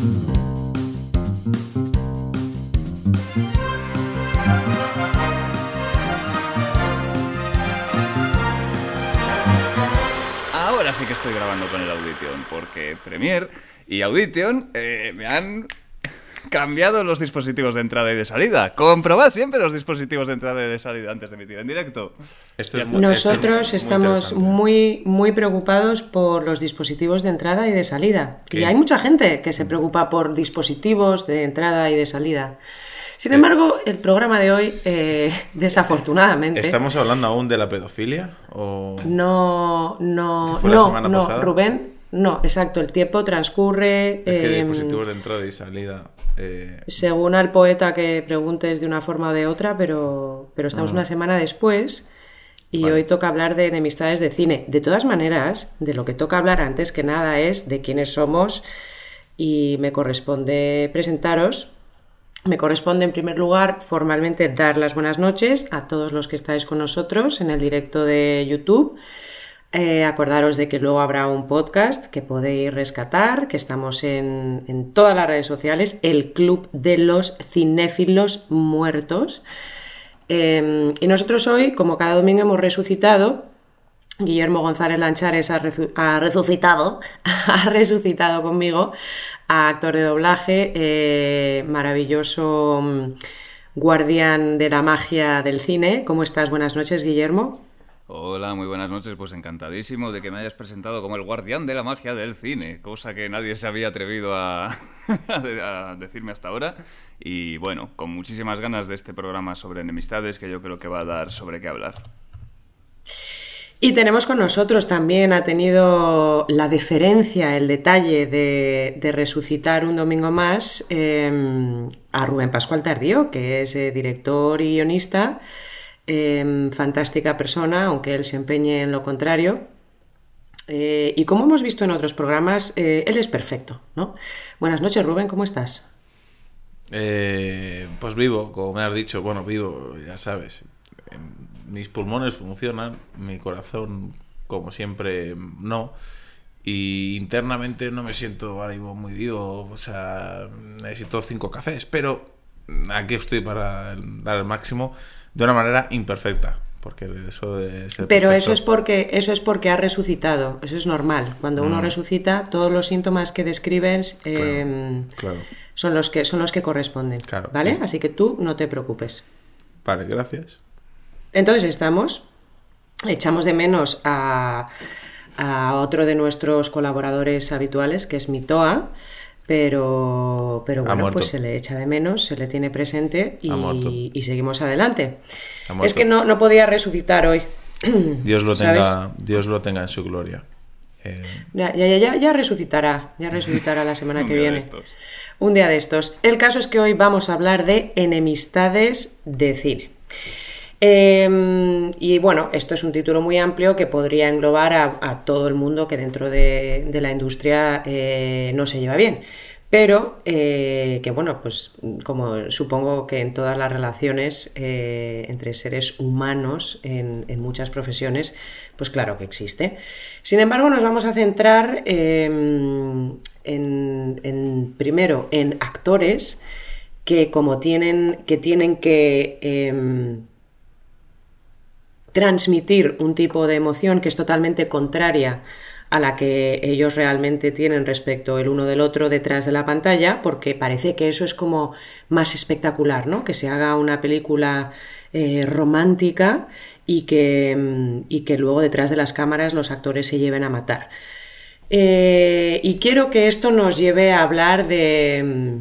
Ahora sí que estoy grabando con el Audition, porque Premiere y Audition eh, me han cambiado los dispositivos de entrada y de salida. Comprobad siempre los dispositivos de entrada y de salida antes de emitir en directo. Esto es muy- esto Nosotros es estamos muy, muy preocupados por los dispositivos de entrada y de salida. ¿Qué? Y hay mucha gente que se preocupa por dispositivos de entrada y de salida. Sin embargo, el programa de hoy, eh, desafortunadamente, ¿Estamos hablando aún de la pedofilia? ¿O... no, no, ¿Que fue la no, no, pasada? Rubén, no, exacto, el tiempo transcurre. Es que em, dispositivos de entrada y salida. Eh, Según al poeta que preguntes de una forma o de otra, pero, pero estamos una semana después y Vale. hoy toca hablar de enemistades de cine. De todas maneras, de lo que toca hablar antes que nada es de quiénes somos y me corresponde presentaros. Me corresponde en primer lugar formalmente dar las buenas noches a todos los que estáis con nosotros en el directo de YouTube. Eh, acordaros de que luego habrá un podcast que podéis rescatar, que estamos en, en todas las redes sociales, el Club de los Cinéfilos Muertos. Eh, y nosotros hoy, como cada domingo, hemos resucitado. Guillermo González Lanchares ha resucitado, ha resucitado conmigo a actor de doblaje, eh, maravilloso mm, guardián de la magia del cine. ¿Cómo estás? Buenas noches, Guillermo. Hola, muy buenas noches. Pues encantadísimo de que me hayas presentado como el guardián de la magia del cine, cosa que nadie se había atrevido a, decirme hasta ahora. Y bueno, con muchísimas ganas de este programa sobre enemistades que yo creo que va a dar sobre qué hablar. Y tenemos con nosotros también, ha tenido la deferencia, el detalle de, resucitar un domingo más eh, a Rubén Pascual Tardío, que es eh, director y guionista, eh, fantástica persona, aunque él se empeñe en lo contrario. Eh, y como hemos visto en otros programas, eh, él es perfecto, ¿no? Buenas noches, Rubén, ¿cómo estás? eh, pues vivo, como me has dicho. Bueno, vivo, ya sabes. Em, Mis pulmones funcionan, mi corazón, como siempre, no. Y internamente no me siento ahora muy vivo. O sea, necesito cinco cafés. Pero aquí estoy para dar el máximo de una manera imperfecta. Porque eso de ser Pero perfecto- eso es porque eso es porque ha resucitado, eso es normal. Cuando uno resucita, todos los síntomas que describes eh, Claro. son los que son los que corresponden, Claro. ¿vale? Es- Así que tú no te preocupes. Vale, gracias. Entonces estamos, echamos de menos a, a otro de nuestros colaboradores habituales, que es Mitoa, pero, pero bueno, pues se le echa de menos, se le tiene presente y, y seguimos adelante. Es que no, no podía resucitar hoy. Dios lo ¿Sabes? tenga, Dios lo tenga en su gloria. Eh, Ya, ya, ya, ya, resucitará, ya resucitará la semana Un que día de viene. estos. Un día de estos. El caso es que hoy vamos a hablar de enemistades de cine. Eh, y bueno, esto es un título muy amplio que podría englobar a, todo el mundo que dentro de, la industria eh, no se lleva bien. Pero eh, que bueno, pues como supongo que en todas las relaciones eh, entre seres humanos en, muchas profesiones, pues claro que existe. Sin embargo, nos vamos a centrar eh, en, primero en actores que como tienen que tienen que eh, transmitir un tipo de emoción que es totalmente contraria a la que ellos realmente tienen respecto el uno del otro detrás de la pantalla, porque parece que eso es como más espectacular, ¿no? Que se haga una película eh, romántica y que, y que luego detrás de las cámaras los actores se lleven a matar. Eh, y quiero que esto nos lleve a hablar de,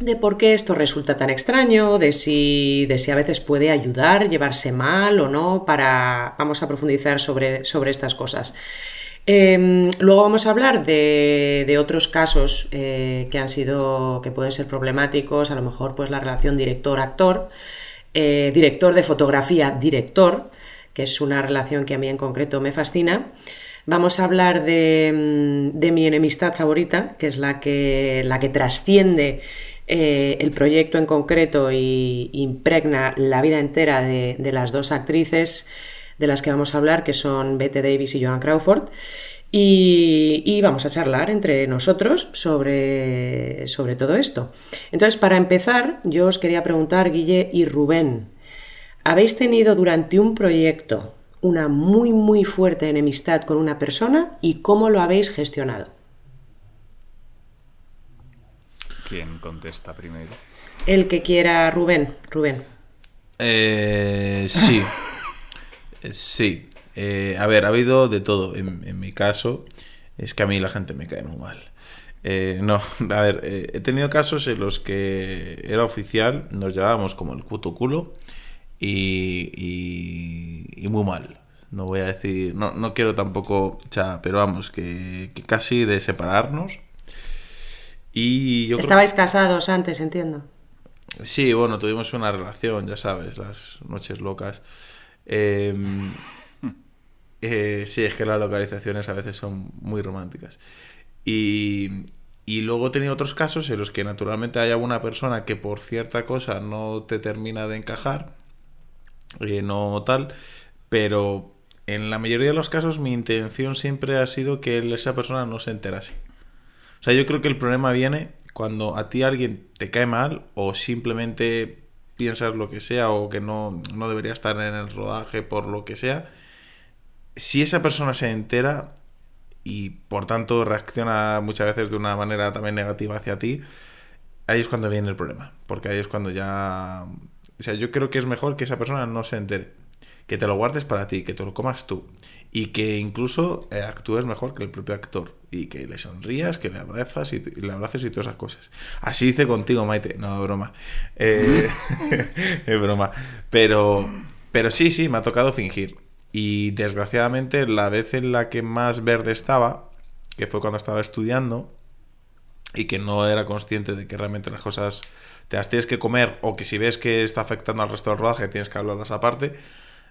de por qué esto resulta tan extraño, de si, de si a veces puede ayudar, llevarse mal o no, para... Vamos a profundizar sobre, sobre estas cosas. Eh, luego vamos a hablar de, de otros casos eh, que han sido, que pueden ser problemáticos, a lo mejor pues la relación director-actor, eh, director de fotografía-director, que es una relación que a mí en concreto me fascina. Vamos a hablar de, de mi enemistad favorita, que es la que, la que trasciende eh, el proyecto en concreto y impregna la vida entera de, las dos actrices de las que vamos a hablar, que son Bette Davis y Joan Crawford. y, vamos a charlar entre nosotros sobre, sobre todo esto. Entonces, para empezar, yo os quería preguntar, Guille y Rubén, ¿habéis tenido durante un proyecto una muy, muy fuerte enemistad con una persona y cómo lo habéis gestionado? ¿Quién contesta primero? El que quiera, Rubén. Rubén. Eh, sí. sí. Eh, a ver, ha habido de todo. En, mi caso, es que a mí la gente me cae muy mal. Eh, no, a ver, he tenido casos en los que era oficial, nos llevábamos como el puto culo y, y, muy mal. No voy a decir, no, no quiero tampoco, cha, pero vamos, que, casi de separarnos. Y yo Estabais casados antes, entiendo. Sí, bueno, tuvimos una relación, ya sabes, las noches locas. Em, eh, sí, es que las localizaciones a veces son muy románticas. Y, y luego he tenido otros casos en los que naturalmente hay alguna persona que por cierta cosa no te termina de encajar, eh, no tal, pero en la mayoría de los casos mi intención siempre ha sido que esa persona no se enterase. Sea, yo creo que el problema viene cuando a ti alguien te cae mal o simplemente piensas lo que sea o que no, no debería estar en el rodaje por lo que sea, si esa persona se entera y por tanto reacciona muchas veces de una manera también negativa hacia ti, ahí es cuando viene el problema. Porque ahí es cuando ya... O sea, yo creo que es mejor que esa persona no se entere. Que te lo guardes para ti, que te lo comas tú y que incluso eh, actúes mejor que el propio actor y que le sonrías, que le abrazas y, le abraces y todas esas cosas. Así hice contigo, Maite. No, broma. Eh, es broma. Pero, pero sí, sí, me ha tocado fingir. Y desgraciadamente la vez en la que más verde estaba, que fue cuando estaba estudiando, y que no era consciente de que realmente las cosas te las tienes que comer o que si ves que está afectando al resto del rodaje tienes que hablarlas aparte,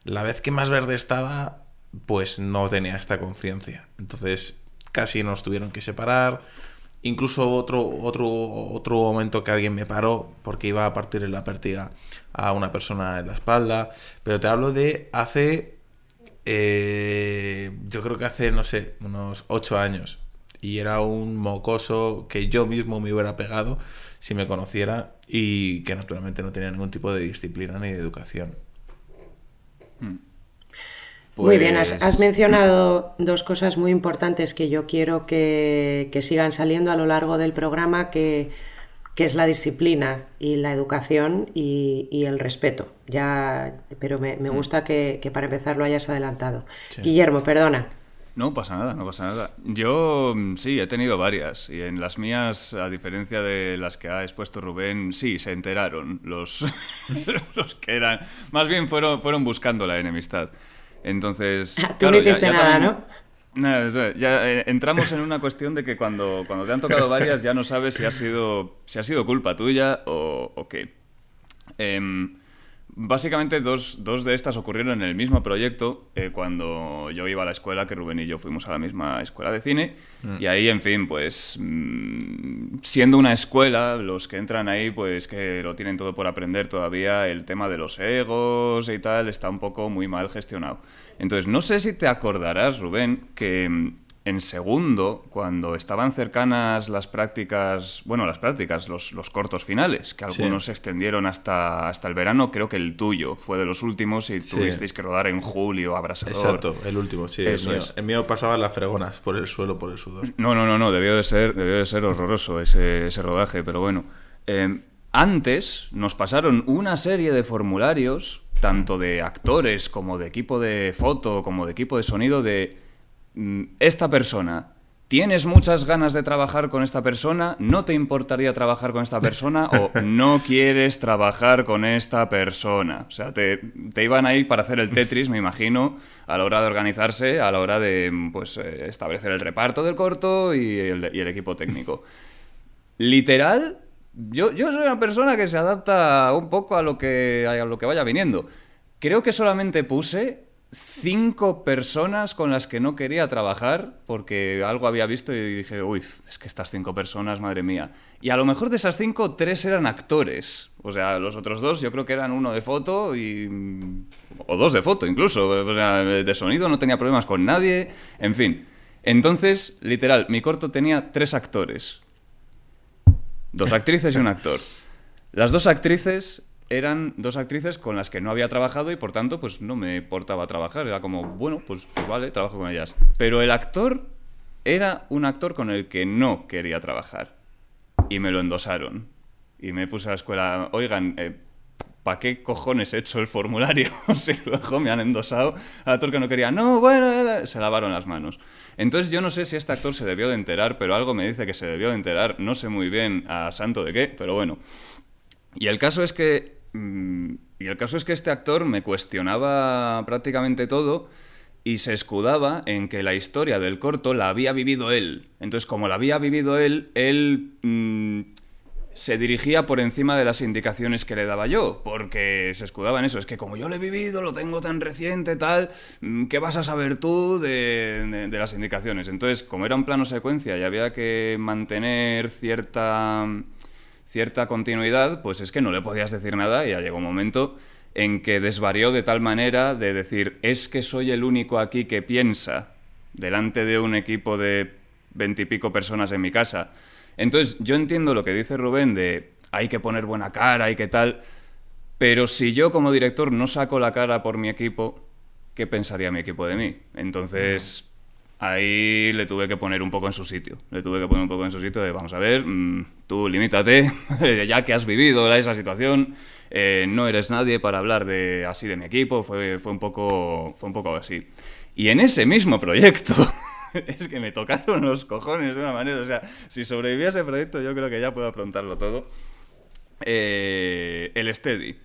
la vez que más verde estaba pues no tenía esta conciencia. Entonces casi nos tuvieron que separar. Incluso otro, otro, otro momento que alguien me paró porque iba a partir en la pértiga a una persona en la espalda. Pero te hablo de hace, eh, yo creo que hace, no sé, unos ocho años. Y era un mocoso que yo mismo me hubiera pegado si me conociera y que naturalmente no tenía ningún tipo de disciplina ni de educación. Hmm. Muy bien, has, pues mencionado dos cosas muy importantes que yo quiero que, sigan saliendo a lo largo del programa, que, es la disciplina y la educación y, el respeto. Ya, pero me, mm. gusta que, para empezar lo hayas adelantado. Guillermo, perdona. No pasa nada, no pasa nada. Yo mm, sí, he tenido varias y en las mías, a diferencia de las que ha expuesto Rubén, sí, se enteraron los, los que eran, más bien fueron, fueron buscando la enemistad. Entonces. Tú no hiciste nada, ¿no? Ya eh, entramos en una cuestión de que cuando, cuando te han tocado varias ya no sabes si ha sido, si ha sido culpa tuya o, qué. Em, básicamente dos, dos, de estas ocurrieron en el mismo proyecto eh, cuando yo iba a la escuela, que Rubén y yo fuimos a la misma escuela de cine. Mm. Y ahí, en fin, pues mm, siendo una escuela, los que entran ahí, pues que lo tienen todo por aprender todavía, el tema de los egos y tal está un poco muy mal gestionado. Entonces, no sé si te acordarás, Rubén, que mm, en segundo, cuando estaban cercanas las prácticas, bueno, las prácticas, los, los cortos finales, que algunos se extendieron hasta, hasta el verano, creo que el tuyo fue de los últimos y tuvisteis que rodar en julio, abrasador. Exacto, el último, sí. el, mío, el mío pasaba las fregonas por el suelo, por el sudor. No, no, no, no, debió de ser, debió de ser horroroso ese, ese rodaje, pero bueno. Eh, antes nos pasaron una serie de formularios, tanto de actores como de equipo de foto, como de equipo de sonido, de esta persona, ¿tienes muchas ganas de trabajar con esta persona? ¿No te importaría trabajar con esta persona? ¿O no quieres trabajar con esta persona? O sea, te, iban a ir para hacer el Tetris, me imagino, a la hora de organizarse, a la hora de pues, eh, establecer el reparto del corto y el, equipo técnico. Literal, yo, yo soy una persona que se adapta un poco a lo que, a lo que vaya viniendo. Creo que solamente puse cinco personas con las que no quería trabajar porque algo había visto y dije, uy, es que estas cinco personas, madre mía. Y a lo mejor de esas cinco, tres eran actores. O sea, los otros dos yo creo que eran uno de foto y... o dos de foto incluso. O sea, de sonido no tenía problemas con nadie. En fin. Entonces, literal, mi corto tenía tres actores. Dos actrices y un actor. Las dos actrices eran dos actrices con las que no había trabajado y por tanto pues no me importaba trabajar. Era como, bueno, pues, pues vale, trabajo con ellas. Pero el actor era un actor con el que no quería trabajar. Y me lo endosaron. Y me puse a la escuela, oigan, eh, ¿para qué cojones he hecho el formulario? si luego me han endosado al actor que no quería. No, bueno, se lavaron las manos. Entonces yo no sé si este actor se debió de enterar, pero algo me dice que se debió de enterar. No sé muy bien a santo de qué, pero bueno. Y el caso es que... mm, y el caso es que este actor me cuestionaba prácticamente todo y se escudaba en que la historia del corto la había vivido él. Entonces, como la había vivido él, él mm, se dirigía por encima de las indicaciones que le daba yo, porque se escudaba en eso. Es que como yo lo he vivido, lo tengo tan reciente, tal, mm, ¿qué vas a saber tú de, de- de las indicaciones? Entonces, como era un plano secuencia y había que mantener cierta cierta continuidad, pues es que no le podías decir nada y ya llegó un momento en que desvarió de tal manera de decir, es que soy el único aquí que piensa delante de un equipo de veintipico personas en mi casa. Entonces, yo entiendo lo que dice Rubén de hay que poner buena cara y qué tal, pero si yo como director no saco la cara por mi equipo, ¿qué pensaría mi equipo de mí? Entonces, ahí le tuve que poner un poco en su sitio. Le tuve que poner un poco en su sitio de, vamos a ver, mm, tú limítate, ya que has vivido esa situación, eh, no eres nadie para hablar de así de mi equipo, fue, fue, un poco, fue un poco así. Y en ese mismo proyecto, es que me tocaron los cojones de una manera, o sea, si sobrevivía a ese proyecto yo creo que ya puedo afrontarlo todo. Eh, el Steady.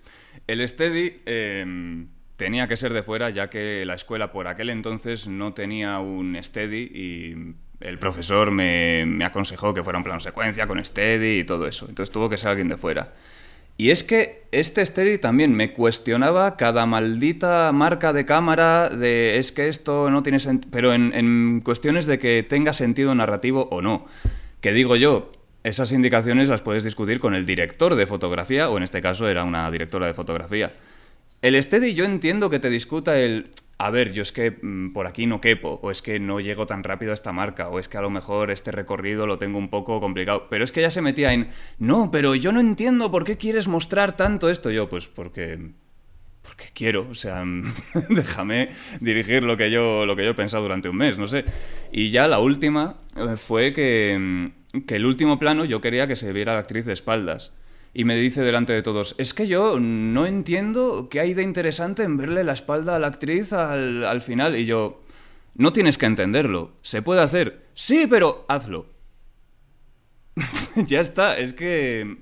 El Steady eh, tenía que ser de fuera, ya que la escuela por aquel entonces no tenía un Steady y el profesor me, aconsejó que fuera un plano secuencia con Steady y todo eso. Entonces tuvo que ser alguien de fuera. Y es que este Steady también me cuestionaba cada maldita marca de cámara de es que esto no tiene sentido, pero en, en cuestiones de que tenga sentido narrativo o no. Que digo yo, esas indicaciones las puedes discutir con el director de fotografía, o en este caso era una directora de fotografía. El Steady yo entiendo que te discuta el, a ver, yo es que mm, por aquí no quepo, o es que no llego tan rápido a esta marca, o es que a lo mejor este recorrido lo tengo un poco complicado, pero es que ya se metía en, no, pero yo no entiendo por qué quieres mostrar tanto esto. Yo, pues porque porque quiero, o sea, déjame dirigir lo que yo lo que yo he pensado durante un mes, no sé. Y ya la última eh, fue que, mm, que el último plano yo quería que se viera la actriz de espaldas. Y me dice delante de todos, es que yo no entiendo qué hay de interesante en verle la espalda a la actriz al, al final. Y yo, no tienes que entenderlo, se puede hacer. Sí, pero hazlo. ya está, es que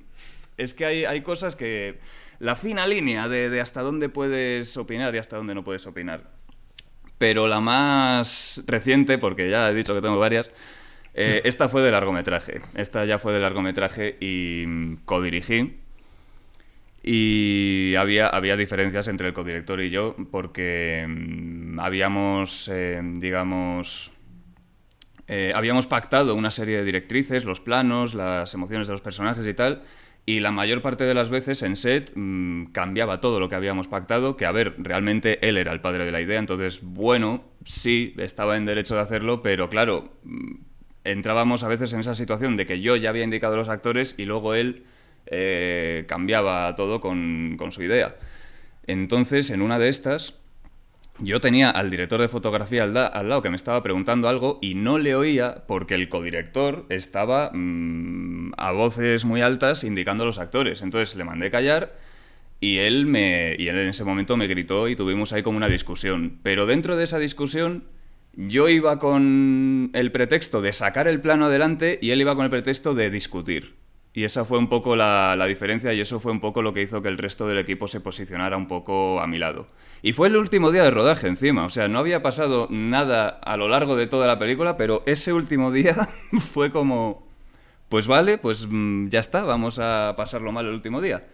es que hay, hay cosas que... La fina línea de, de hasta dónde puedes opinar y hasta dónde no puedes opinar. Pero la más reciente, porque ya he dicho que tengo varias, eh, esta fue de largometraje. Esta ya fue de largometraje y mm, codirigí. Y había, había diferencias entre el codirector y yo porque mm, habíamos, eh, digamos, eh, habíamos pactado una serie de directrices, los planos, las emociones de los personajes y tal, y la mayor parte de las veces en set mm, cambiaba todo lo que habíamos pactado, que a ver, realmente él era el padre de la idea, entonces, bueno, sí, estaba en derecho de hacerlo, pero claro, entrábamos a veces en esa situación de que yo ya había indicado a los actores y luego él eh, cambiaba todo con, con su idea. Entonces, en una de estas, yo tenía al director de fotografía al, lado que me estaba preguntando algo y no le oía porque el codirector estaba mm, a voces muy altas indicando a los actores. Entonces le mandé callar y él, me, y él en ese momento me gritó y tuvimos ahí como una discusión. Pero dentro de esa discusión yo iba con el pretexto de sacar el plano adelante y él iba con el pretexto de discutir. Y esa fue un poco la, la diferencia y eso fue un poco lo que hizo que el resto del equipo se posicionara un poco a mi lado. Y fue el último día de rodaje encima, o sea, no había pasado nada a lo largo de toda la película, pero ese último día fue como, pues vale, pues mm, ya está, vamos a pasarlo mal el último día.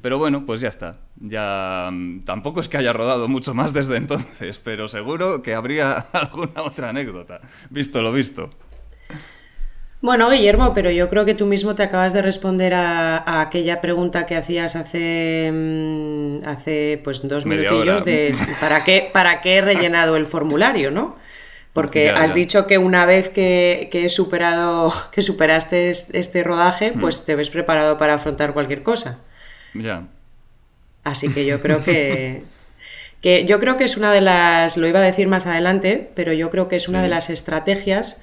Pero bueno, pues ya está. Ya mm, tampoco es que haya rodado mucho más desde entonces, pero seguro que habría alguna otra anécdota, visto lo visto. Bueno, Guillermo, pero yo creo que tú mismo te acabas de responder a, a aquella pregunta que hacías hace, mm, hace pues dos Media minutillos hora. de ¿para qué, ¿para qué he rellenado el formulario, no? Porque Ya, has ya. dicho que una vez que, que he superado, que superaste es- este rodaje, pues te ves preparado para afrontar cualquier cosa. Ya. Así que yo creo que, que yo creo que es una de las, lo iba a decir más adelante, pero yo creo que es una de las estrategias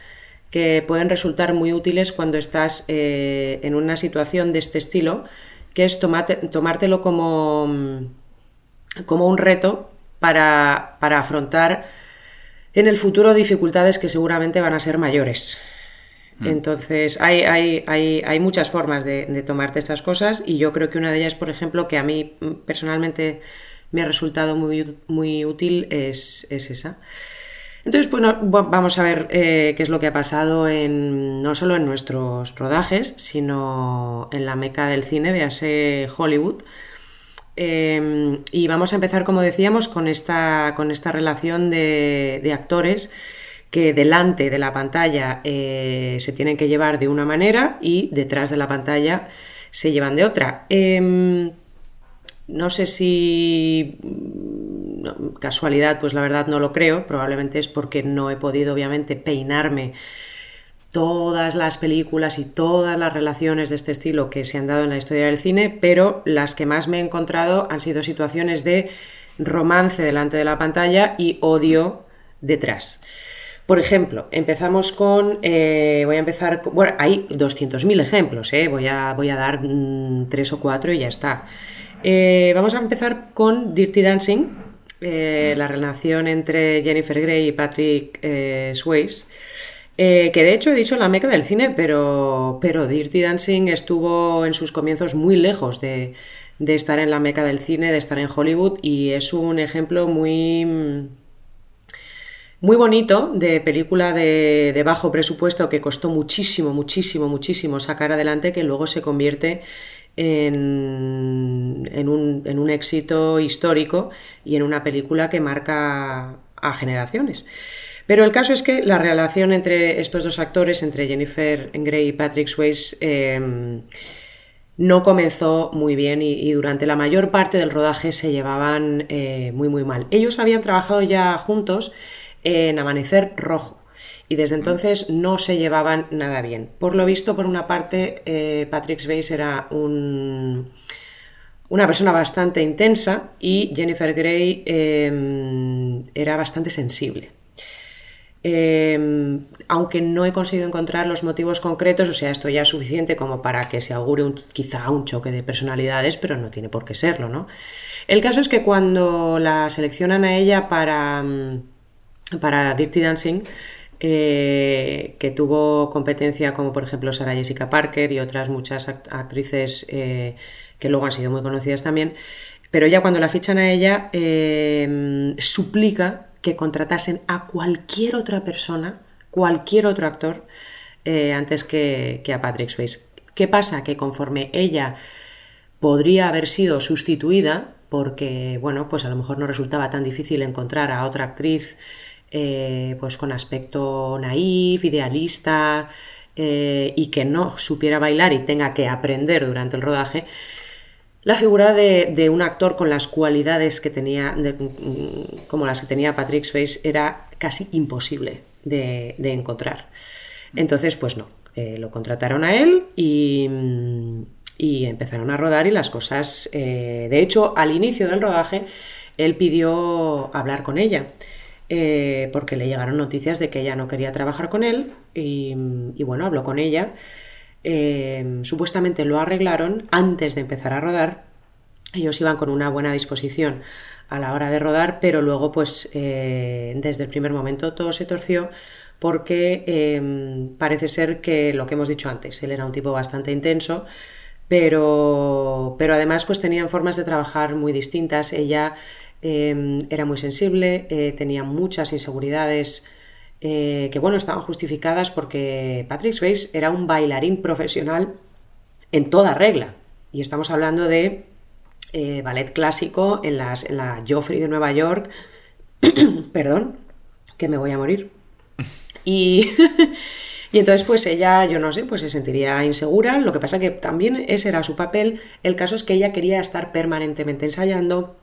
que pueden resultar muy útiles cuando estás eh, en una situación de este estilo, que es tomate- tomártelo como, mm, como un reto para, para afrontar en el futuro dificultades que seguramente van a ser mayores. Entonces, hay, hay, hay, hay muchas formas de, tomarte estas cosas y yo creo que una de ellas, por ejemplo, que a mí mm, personalmente me ha resultado muy, muy útil es, es esa. Entonces, va- vamos a ver eh, qué es lo que ha pasado en, no solo en nuestros rodajes, sino en la meca del cine, véase Hollywood. Eh, y vamos a empezar, como decíamos, con esta, con esta relación de actores que delante de la pantalla eh, se tienen que llevar de una manera y detrás de la pantalla se llevan de otra. Em, no sé si mm, casualidad, pues la verdad no lo creo. Probablemente es porque no he podido, obviamente, peinarme todas las películas y todas las relaciones de este estilo que se han dado en la historia del cine, pero las que más me he encontrado han sido situaciones de romance delante de la pantalla y odio detrás. Por ejemplo, empezamos con. eh, voy a empezar. con- bueno, hay 200.000 ejemplos, eh, voy, a, voy a dar mm, tres o cuatro y ya está. Eh, vamos a empezar con Dirty Dancing, la relación entre Jennifer Grey y Patrick Swayze. Que de hecho he dicho la meca del cine, pero, pero Dirty Dancing estuvo en sus comienzos muy lejos de, estar en la meca del cine, de estar en Hollywood, y es un ejemplo muy, muy bonito de película de, bajo presupuesto que costó muchísimo, muchísimo, muchísimo sacar adelante, que luego se convierte en, un, éxito histórico y en una película que marca a generaciones. Pero el caso es que la relación entre estos dos actores, entre Jennifer Grey y Patrick Swayze, eh, no comenzó muy bien y, y durante la mayor parte del rodaje se llevaban eh, muy muy mal. Ellos habían trabajado ya juntos en Amanecer Rojo y desde entonces no se llevaban nada bien. Por lo visto, por una parte, eh, Patrick Swayze era un, una persona bastante intensa y Jennifer Grey eh, era bastante sensible. Eh, aunque no he conseguido encontrar los motivos concretos, o sea, esto ya es suficiente como para que se augure un- quizá un choque de personalidades, pero no tiene por qué serlo, ¿no? El caso es que cuando la seleccionan a ella para, mm, para Dirty Dancing, eh, que tuvo competencia como por ejemplo Sarah Jessica Parker y otras muchas act- actrices eh, que luego han sido muy conocidas también, pero ya cuando la fichan a ella, eh, suplica que contratasen a cualquier otra persona, cualquier otro actor, eh, antes que, que a Patrick Swayze. ¿Qué pasa? Que conforme ella podría haber sido sustituida, porque, bueno, pues a lo mejor no resultaba tan difícil encontrar a otra actriz eh, pues con aspecto naif, idealista eh, y que no supiera bailar y tenga que aprender durante el rodaje, la figura de, un actor con las cualidades que tenía, mm, como las que tenía Patrick Swayze, era casi imposible de, encontrar. Entonces, pues no, eh, lo contrataron a él y, mm, y empezaron a rodar y las cosas... de hecho, al inicio del rodaje, él pidió hablar con ella. Eh, porque le llegaron noticias de que ella no quería trabajar con él y, bueno, habló con ella eh, supuestamente lo arreglaron antes de empezar a rodar. Ellos iban con una buena disposición a la hora de rodar, pero luego, pues, eh, desde el primer momento todo se torció porque parece ser que lo que hemos dicho antes, él era un tipo bastante intenso, pero, pero además pues tenían formas de trabajar muy distintas. Ella eh, era muy sensible, eh, tenía muchas inseguridades eh, que bueno, estaban justificadas porque Patrick Swayze era un bailarín profesional en toda regla. Y estamos hablando de eh, ballet clásico en, las, en la Joffrey de Nueva York. Perdón, que me voy a morir. Y, y entonces pues ella, yo no sé, pues se sentiría insegura. Lo que pasa que también ese era su papel. El caso es que ella quería estar permanentemente ensayando.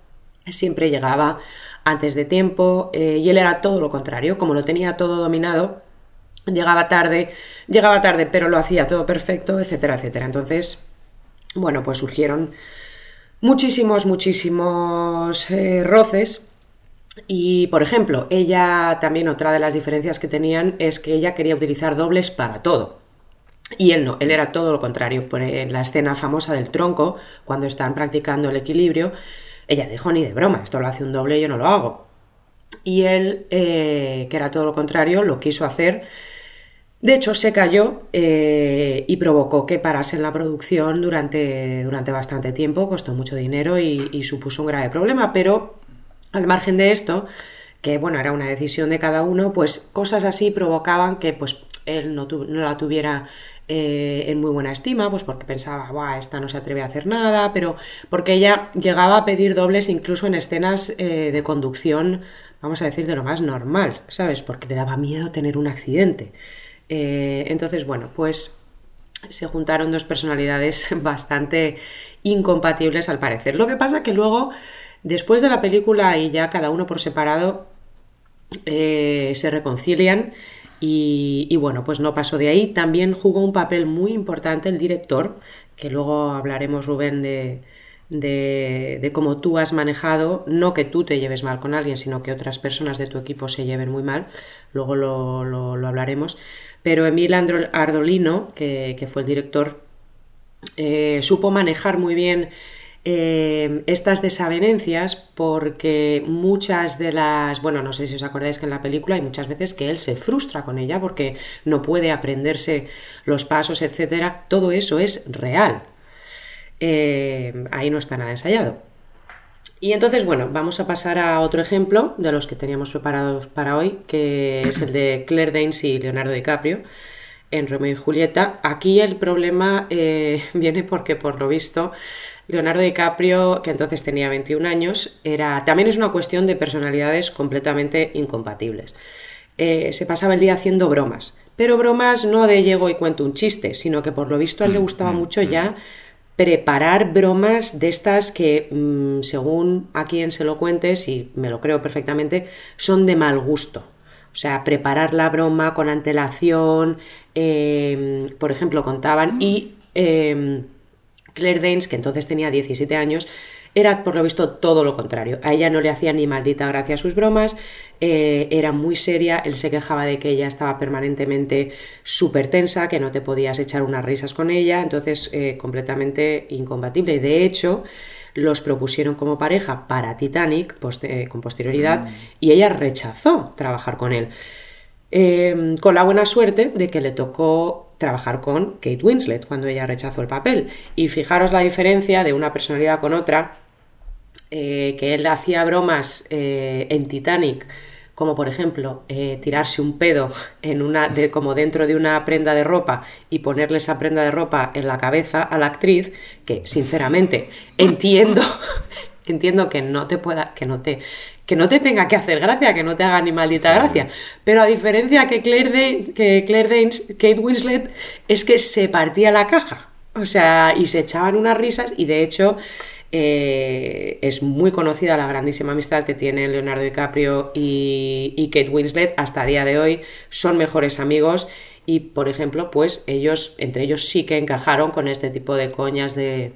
Siempre llegaba antes de tiempo, eh, y él era todo lo contrario, como lo tenía todo dominado, llegaba tarde, llegaba tarde, pero lo hacía todo perfecto, etcétera, etcétera. Entonces, bueno, pues surgieron muchísimos, muchísimos eh, roces. Y, por ejemplo, ella también otra de las diferencias que tenían es que ella quería utilizar dobles para todo. Y él no, él era todo lo contrario. Por la escena famosa del tronco, cuando están practicando el equilibrio, ella dijo ni de broma, esto lo hace un doble, yo no lo hago. Y él, eh, que era todo lo contrario, lo quiso hacer de hecho, se cayó eh, y provocó que parase en la producción durante, durante bastante tiempo, costó mucho dinero y, supuso un grave problema, pero al margen de esto, que bueno, era una decisión de cada uno, pues cosas así provocaban que pues él no, la tuviera eh, en muy buena estima, pues porque pensaba, Buah, esta no se atreve a hacer nada, pero porque ella llegaba a pedir dobles incluso en escenas eh, de conducción, vamos a decir, de lo más normal, ¿sabes? Porque le daba miedo tener un accidente. Eh, entonces, bueno, pues se juntaron dos personalidades bastante incompatibles al parecer. Lo que pasa que luego, después de la película y ya cada uno por separado, eh, se reconcilian y, bueno, pues no pasó de ahí. También jugó un papel muy importante el director, que luego hablaremos, Rubén, de, de, cómo tú has manejado, no que tú te lleves mal con alguien, sino que otras personas de tu equipo se lleven muy mal, luego lo, lo hablaremos. Pero Emil Ardolino, que, fue el director, eh, supo manejar muy bien eh, estas desavenencias porque muchas de las, bueno, no sé si os acordáis que en la película hay muchas veces que él se frustra con ella porque no puede aprenderse los pasos, etcétera. Todo eso es real. Eh, ahí no está nada ensayado. Y entonces, bueno, vamos a pasar a otro ejemplo de los que teníamos preparados para hoy, que es el de Claire Danes y Leonardo DiCaprio en Romeo y Julieta. Aquí el problema eh, viene porque, por lo visto, Leonardo DiCaprio, que entonces tenía 21 años, era también es una cuestión de personalidades completamente incompatibles. Eh, se pasaba el día haciendo bromas, pero bromas no de llego y cuento un chiste, sino que por lo visto a él le mm, gustaba mm, mucho mm. ya preparar bromas de estas que, según a quien se lo cuentes, y me lo creo perfectamente, son de mal gusto. O sea, preparar la broma con antelación, em, por ejemplo, contaban, y em, Claire Danes, que entonces tenía 17 años, era por lo visto todo lo contrario. A ella no le hacía ni maldita gracia a sus bromas, eh, era muy seria, él se quejaba de que ella estaba permanentemente súper tensa, que no te podías echar unas risas con ella, entonces eh, completamente incompatible. De hecho, los propusieron como pareja para Titanic eh, con posterioridad mm. y ella rechazó trabajar con él. Em, con la buena suerte de que le tocó trabajar con Kate Winslet cuando ella rechazó el papel. Y fijaros la diferencia de una personalidad con otra, eh, que él hacía bromas eh, en Titanic, como por ejemplo eh, tirarse un pedo en una, de, como dentro de una prenda de ropa y ponerle esa prenda de ropa en la cabeza a la actriz, que sinceramente entiendo, entiendo que no te pueda, que no te, que no te tenga que hacer gracia, que no te haga ni maldita gracia. Pero a diferencia que Claire, que Claire Danes, Kate Winslet, es que se partía la caja. O sea, y se echaban unas risas y de hecho eh, es muy conocida la grandísima amistad que tienen Leonardo DiCaprio y, Kate Winslet. Hasta el día de hoy son mejores amigos y, por ejemplo, pues ellos, entre ellos sí que encajaron con este tipo de coñas de,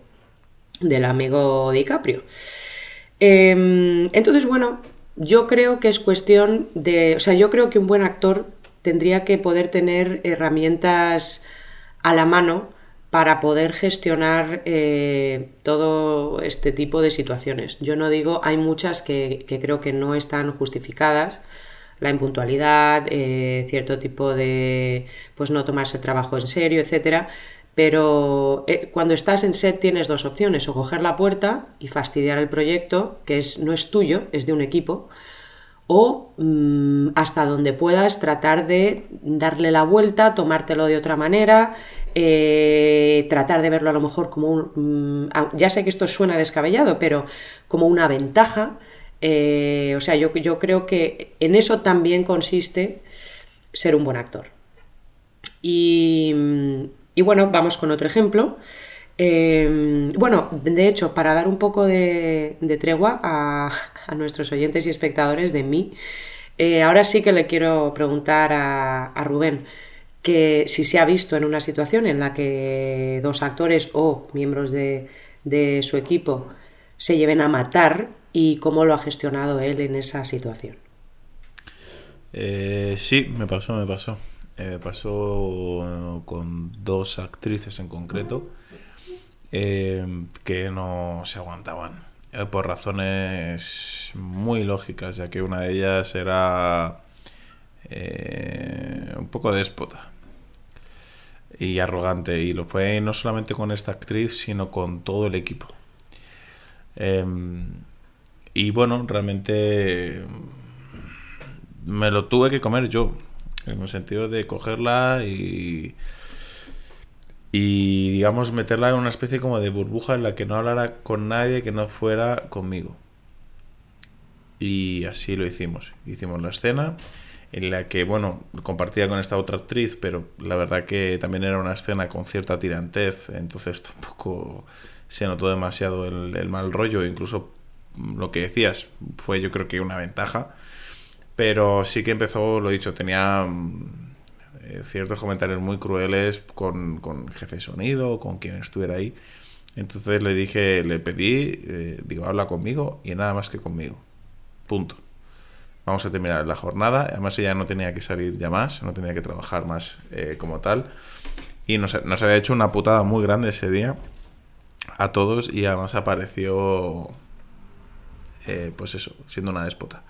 del amigo DiCaprio. Em, entonces, bueno, yo creo que es cuestión de, o sea, yo creo que un buen actor tendría que poder tener herramientas a la mano para poder gestionar eh, todo este tipo de situaciones. Yo no digo, hay muchas que, creo que no están justificadas, la impuntualidad, eh, cierto tipo de, pues no tomarse el trabajo en serio, etcétera. Pero eh, cuando estás en set tienes dos opciones, o coger la puerta y fastidiar el proyecto, que es, no es tuyo, es de un equipo, o mm, hasta donde puedas tratar de darle la vuelta, tomártelo de otra manera, eh, tratar de verlo a lo mejor como un... Mm, ya sé que esto suena descabellado, pero como una ventaja. Eh, o sea, yo, yo creo que en eso también consiste ser un buen actor. Y, bueno, vamos con otro ejemplo. Em, bueno, de hecho, para dar un poco de, tregua a, nuestros oyentes y espectadores de mí, eh, ahora sí que le quiero preguntar a, Rubén que si se ha visto en una situación en la que dos actores o miembros de, su equipo se lleven a matar y cómo lo ha gestionado él en esa situación. Eh, sí, me pasó, me pasó. Me pasó con dos actrices en concreto eh, que no se aguantaban eh, por razones muy lógicas, ya que una de ellas era eh, un poco déspota y arrogante, y lo fue no solamente con esta actriz, sino con todo el equipo. Em, y bueno, realmente me lo tuve que comer yo, en el sentido de cogerla y y digamos meterla en una especie como de burbuja en la que no hablara con nadie que no fuera conmigo. Y así lo hicimos. Hicimos la escena en la que, bueno, compartía con esta otra actriz, pero la verdad que también era una escena con cierta tirantez, entonces tampoco se notó demasiado el, el mal rollo, incluso lo que decías fue yo creo que una ventaja, pero sí que empezó, lo dicho, tenía eh, ciertos comentarios muy crueles con, con jefe de sonido, con quien estuviera ahí. Entonces le dije, le pedí, eh, digo, habla conmigo y nada más que conmigo. Punto. Vamos a terminar la jornada. Además ella no tenía que salir ya más, no tenía que trabajar más eh, como tal. Y nos, nos, había hecho una putada muy grande ese día a todos y además apareció, pues eso, siendo una déspota.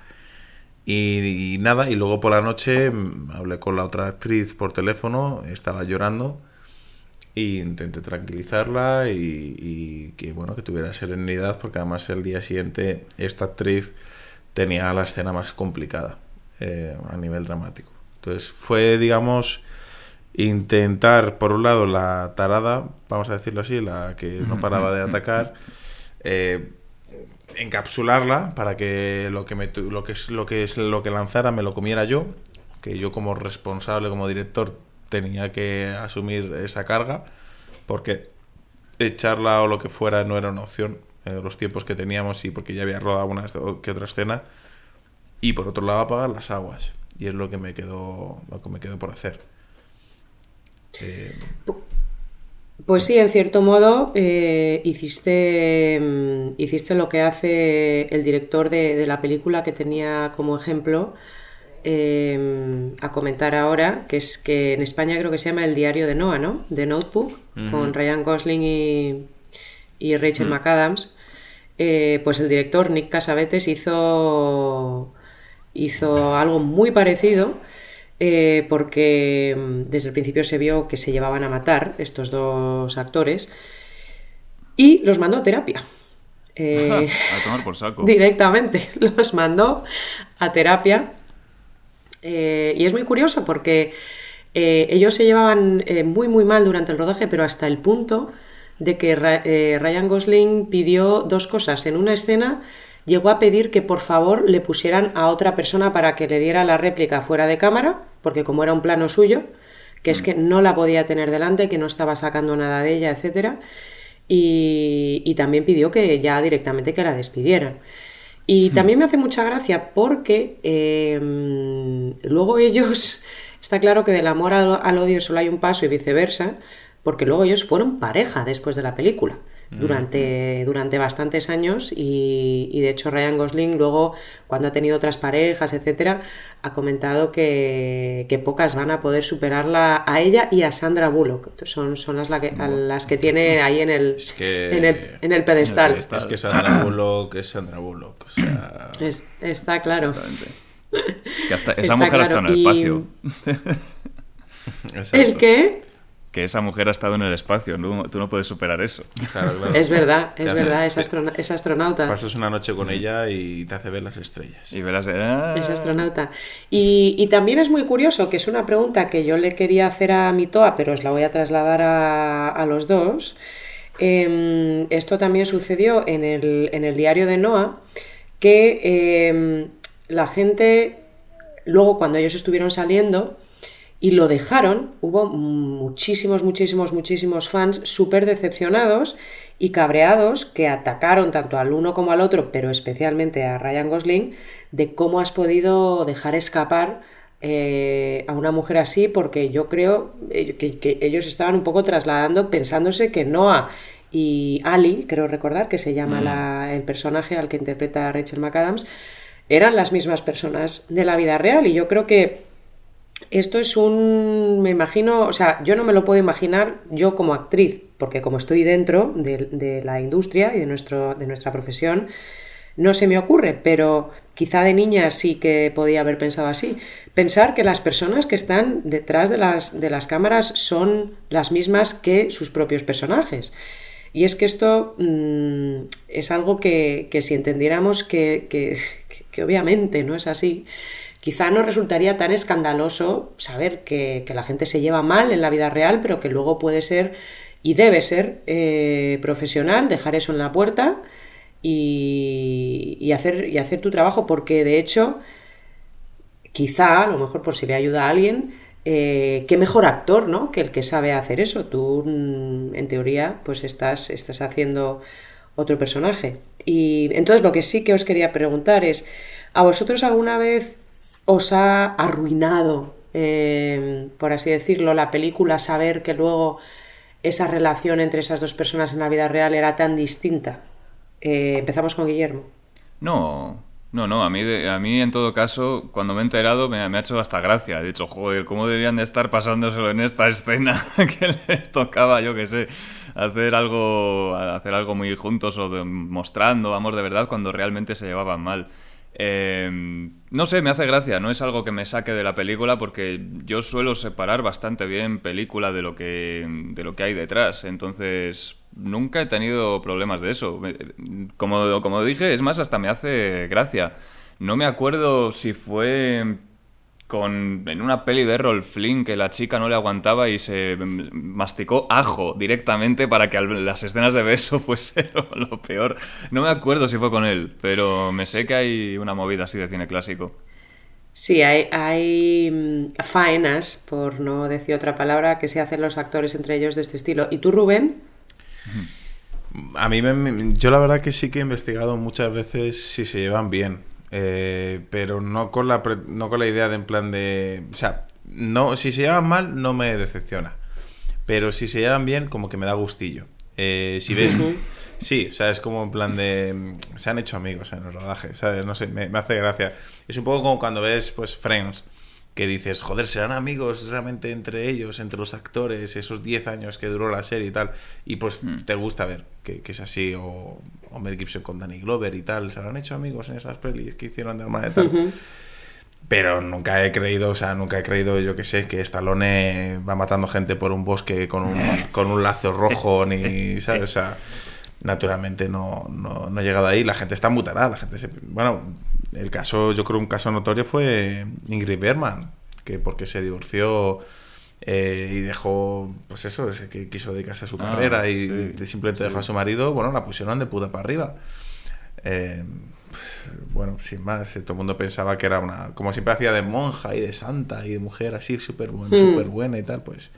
Y, nada, y luego por la noche mm, hablé con la otra actriz por teléfono, estaba llorando e intenté tranquilizarla y, que bueno, que tuviera serenidad porque además el día siguiente esta actriz tenía la escena más complicada eh, a nivel dramático. Entonces fue, digamos, intentar, por un lado, la tarada, vamos a decirlo así, la que no paraba de atacar, eh, encapsularla para que lo que, me, lo, que es, lo, que es, lo que lanzara me lo comiera yo, que yo como responsable, como director, tenía que asumir esa carga, porque echarla o lo que fuera no era una opción en los tiempos que teníamos y porque ya había rodado una que otra escena. Y por otro lado apagar las aguas. Y es lo que me quedó, lo que me quedó por hacer. Eh, pues sí, en cierto modo eh, hiciste, mm, hiciste lo que hace el director de, la película que tenía como ejemplo em, a comentar ahora, que es que en España creo que se llama El diario de Noah, ¿no? The Notebook, con Ryan Gosling y, Rachel mm. McAdams. Eh, pues el director Nick Casavetes hizo, hizo algo muy parecido eh, porque mm, desde el principio se vio que se llevaban a matar estos dos actores y los mandó a terapia. Eh, a tomar por saco. Directamente, los mandó a terapia. Eh, y es muy curioso porque ellos se llevaban muy muy mal durante el rodaje, pero hasta el punto de que Ryan Gosling pidió dos cosas. En una escena llegó a pedir que por favor le pusieran a otra persona para que le diera la réplica fuera de cámara porque como era un plano suyo, que es que no la podía tener delante, que no estaba sacando nada de ella, etc. Y, también pidió que ya directamente que la despidieran. Y mm. también me hace mucha gracia porque em, luego ellos, está claro que del amor al odio solo hay un paso y viceversa, porque luego ellos fueron pareja después de la película durante, durante bastantes años y, de hecho Ryan Gosling luego cuando ha tenido otras parejas, etcétera, ha comentado que, pocas van a poder superarla a ella y a Sandra Bullock. Son, son las, que, las que tiene ahí en el, en, el, pedestal. Es que Sandra Bullock es Sandra Bullock. está claro. esa mujer está en el espacio. ¿El qué? Que esa mujer ha estado en el espacio, tú no puedes superar eso. Es verdad, es verdad, es, astronauta. Pasas una noche con ella y te hace ver las estrellas. Y verás, ¡ah! Es astronauta. Y, también es muy curioso, que es una pregunta que yo le quería hacer a mi Toa, pero os la voy a trasladar a, los dos. Em, esto también sucedió en el, en el diario de Noah, que em, la gente, luego cuando ellos estuvieron saliendo, y lo dejaron. Hubo muchísimos, muchísimos, muchísimos fans súper decepcionados y cabreados que atacaron tanto al uno como al otro, pero especialmente a Ryan Gosling, de cómo has podido dejar escapar eh, a una mujer así, porque yo creo eh, que, ellos estaban un poco trasladando, pensándose que Noah y Ali, creo recordar que se llama mm. el personaje al que interpreta Rachel McAdams, eran las mismas personas de la vida real. Y yo creo que esto es un, me imagino, o sea, yo no me lo puedo imaginar yo como actriz, porque como estoy dentro de, la industria y de, nuestro, de nuestra profesión, no se me ocurre, pero quizá de niña sí que podía haber pensado así. Pensar que las personas que están detrás de las, de las cámaras son las mismas que sus propios personajes. Y es que esto mm, es algo que, si entendiéramos que, que obviamente no es así, Quizá no resultaría tan escandaloso saber que, la gente se lleva mal en la vida real, pero que luego puede ser y debe ser eh, profesional, dejar eso en la puerta y, hacer, y hacer tu trabajo, porque de hecho, quizá, a lo mejor por si le ayuda a alguien, eh, qué mejor actor, ¿no? Que el que sabe hacer eso. Tú, mm, en teoría, pues estás, estás haciendo otro personaje. Y entonces lo que sí que os quería preguntar es, ¿a vosotros alguna vez os ha arruinado, eh, por así decirlo, la película, saber que luego esa relación entre esas dos personas en la vida real era tan distinta? Eh, empezamos con Guillermo. No, no, no, a mí, a mí en todo caso, cuando me he enterado me, ha hecho hasta gracia. He dicho, joder, ¿cómo debían de estar pasándoselo en esta escena que les tocaba, yo qué sé, hacer algo, hacer algo muy juntos o mostrando amor de verdad cuando realmente se llevaban mal? Em, no sé, me hace gracia, no es algo que me saque de la película porque yo suelo separar bastante bien película de lo que, de lo que hay detrás, entonces nunca he tenido problemas de eso. Como, como dije, es más, hasta me hace gracia. No me acuerdo si fue con, en una peli de Errol Flynn que la chica no le aguantaba y se masticó ajo directamente para que las escenas de beso fuese lo, peor. No me acuerdo si fue con él, pero me sé que hay una movida así de cine clásico. Sí, hay, hay mm, faenas, por no decir otra palabra, que se hacen los actores entre ellos de este estilo. ¿Y tú, Rubén? A mí, me, yo la verdad que sí que he investigado muchas veces si se llevan bien. Eh, pero no con, la no con la idea de en plan de... O sea, no, si se llevan mal no me decepciona. Pero si se llevan bien, como que me da gustillo. Eh, si ves... Sí, o sea, es como en plan de... Se han hecho amigos en el rodaje, ¿sabes? No sé, me, me hace gracia. Es un poco como cuando ves, pues, Friends que dices, joder, serán amigos realmente entre ellos, entre los actores, esos 10 años que duró la serie y tal, y pues hmm. te gusta ver que, es así, o, o, Mel Gibson con Danny Glover y tal, se han hecho amigos en esas pelis que hicieron de hermana y tal. Pero nunca he creído, o sea, nunca he creído, yo que sé, que Stallone va matando gente por un bosque con un, con un lazo rojo, ni, ¿sabes? O sea, naturalmente no, no, no he llegado ahí. La gente está mutarada, la gente se... Bueno, el caso, yo creo un caso notorio fue Ingrid Berman, que porque se divorció eh, y dejó, pues eso, que quiso dedicarse a su ah, carrera y simplemente dejó a su marido, bueno, la pusieron de puta para arriba. Eh, pues, bueno, sin más, todo el mundo pensaba que era una, como siempre hacía de monja y de santa y de mujer así súper buena, hmm. buena y tal, pues...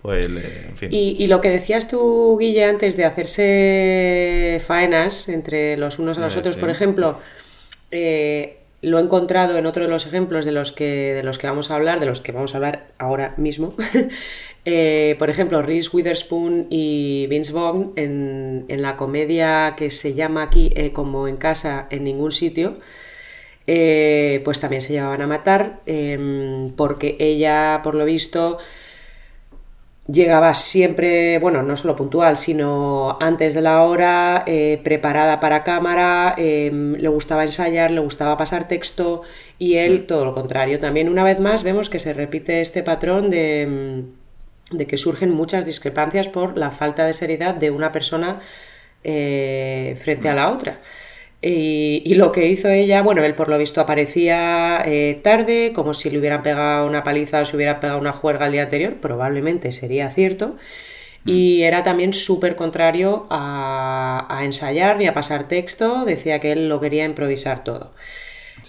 Pues, en fin. Y, lo que decías tú, Guille, antes de hacerse faenas entre los unos a los otros, por ejemplo, eh, lo he encontrado en otro de los ejemplos de los que, de los que vamos a hablar, de los que vamos a hablar ahora mismo. Eh, por ejemplo, Reese Witherspoon y Vince Vaughn en, la comedia que se llama aquí eh, como en casa en ningún sitio, pues también se llevaban a matar em, porque ella, por lo visto, llegaba siempre, bueno, no solo puntual, sino antes de la hora, eh, preparada para cámara, em, le gustaba ensayar, le gustaba pasar texto y él mm. todo lo contrario. También una vez más vemos que se repite este patrón de, de que surgen muchas discrepancias por la falta de seriedad de una persona eh, frente a la otra. Y, lo que hizo ella, bueno, él por lo visto aparecía eh, tarde, como si le hubieran pegado una paliza o se hubiera pegado una juerga el día anterior, probablemente sería cierto. Y mm. era también súper contrario a, ensayar ni a pasar texto, decía que él lo quería improvisar todo.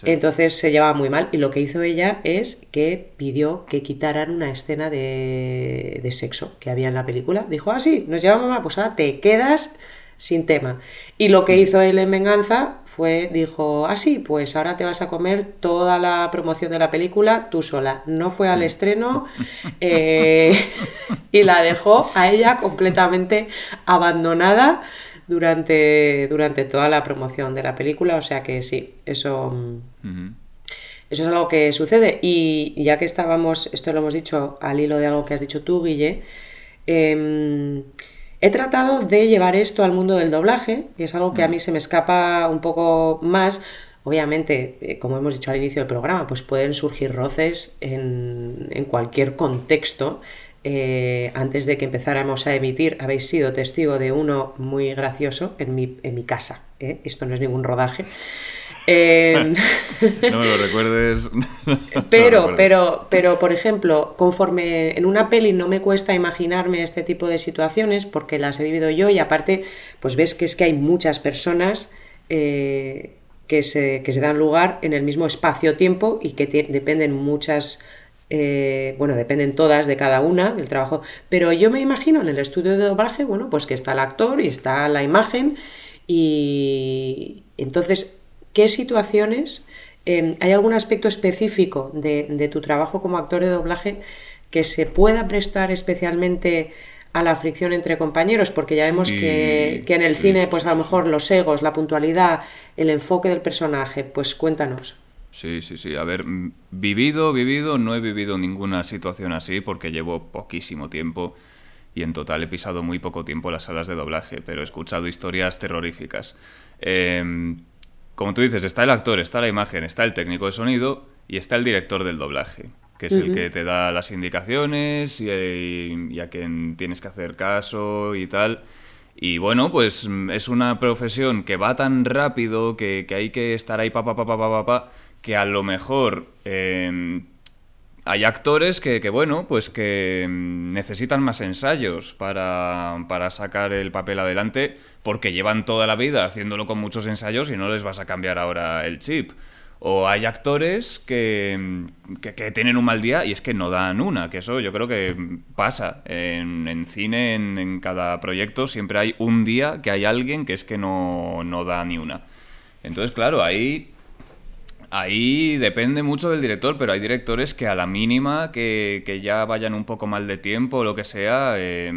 Entonces se llevaba muy mal y lo que hizo ella es que pidió que quitaran una escena de, de sexo que había en la película. Dijo, ah, sí, nos llevamos mal, pues ahora te quedas sin tema. Y lo que mm. hizo él en venganza fue, dijo, ah, sí, pues ahora te vas a comer toda la promoción de la película tú sola. No fue al mm. estreno eh, y la dejó a ella completamente abandonada durante, durante toda la promoción de la película. O sea que sí, eso... Eso es algo que sucede. Y ya que estábamos, esto lo hemos dicho al hilo de algo que has dicho tú, Guille, eh, He tratado de llevar esto al mundo del doblaje, y es algo que a mí se me escapa un poco más. Obviamente, eh, como hemos dicho al inicio del programa, pues pueden surgir roces en, cualquier contexto. Eh, antes de que empezáramos a emitir, habéis sido testigo de uno muy gracioso en mi, en mi casa. ¿eh? Esto no es ningún rodaje. Em, no me lo recuerdes. pero, pero, pero, por ejemplo, conforme en una peli no me cuesta imaginarme este tipo de situaciones porque las he vivido yo y aparte, pues ves que es que hay muchas personas eh, que, se, que, se, dan lugar en el mismo espacio-tiempo y que dependen muchas. Eh, bueno, dependen todas de cada una del trabajo, pero yo me imagino en el estudio de doblaje, bueno, pues que está el actor y está la imagen y entonces ¿Qué situaciones, em, hay algún aspecto específico de, tu trabajo como actor de doblaje que se pueda prestar especialmente a la fricción entre compañeros? Porque ya vemos que, en el cine, pues a lo mejor los egos, la puntualidad, el enfoque del personaje, pues cuéntanos. Sí, sí, sí. A ver, vivido, vivido, no he vivido ninguna situación así porque llevo poquísimo tiempo y en total he pisado muy poco tiempo las salas de doblaje, pero he escuchado historias terroríficas. Eh, como tú dices, está el actor, está la imagen, está el técnico de sonido y está el director del doblaje, que es el que te da las indicaciones y, a quien tienes que hacer caso y tal. Y bueno, pues es una profesión que va tan rápido que, hay que estar ahí pa pa pa pa pa pa, que a lo mejor em, hay actores que, que, bueno, pues que necesitan más ensayos para, para sacar el papel adelante porque llevan toda la vida haciéndolo con muchos ensayos y no les vas a cambiar ahora el chip. O hay actores que, que, tienen un mal día y es que no dan una, que eso yo creo que pasa. En, cine, en, cada proyecto, siempre hay un día que hay alguien que es que no, no da ni una. Entonces, claro, ahí, ahí depende mucho del director, pero hay directores que a la mínima que, que ya vayan un poco mal de tiempo o lo que sea, eh,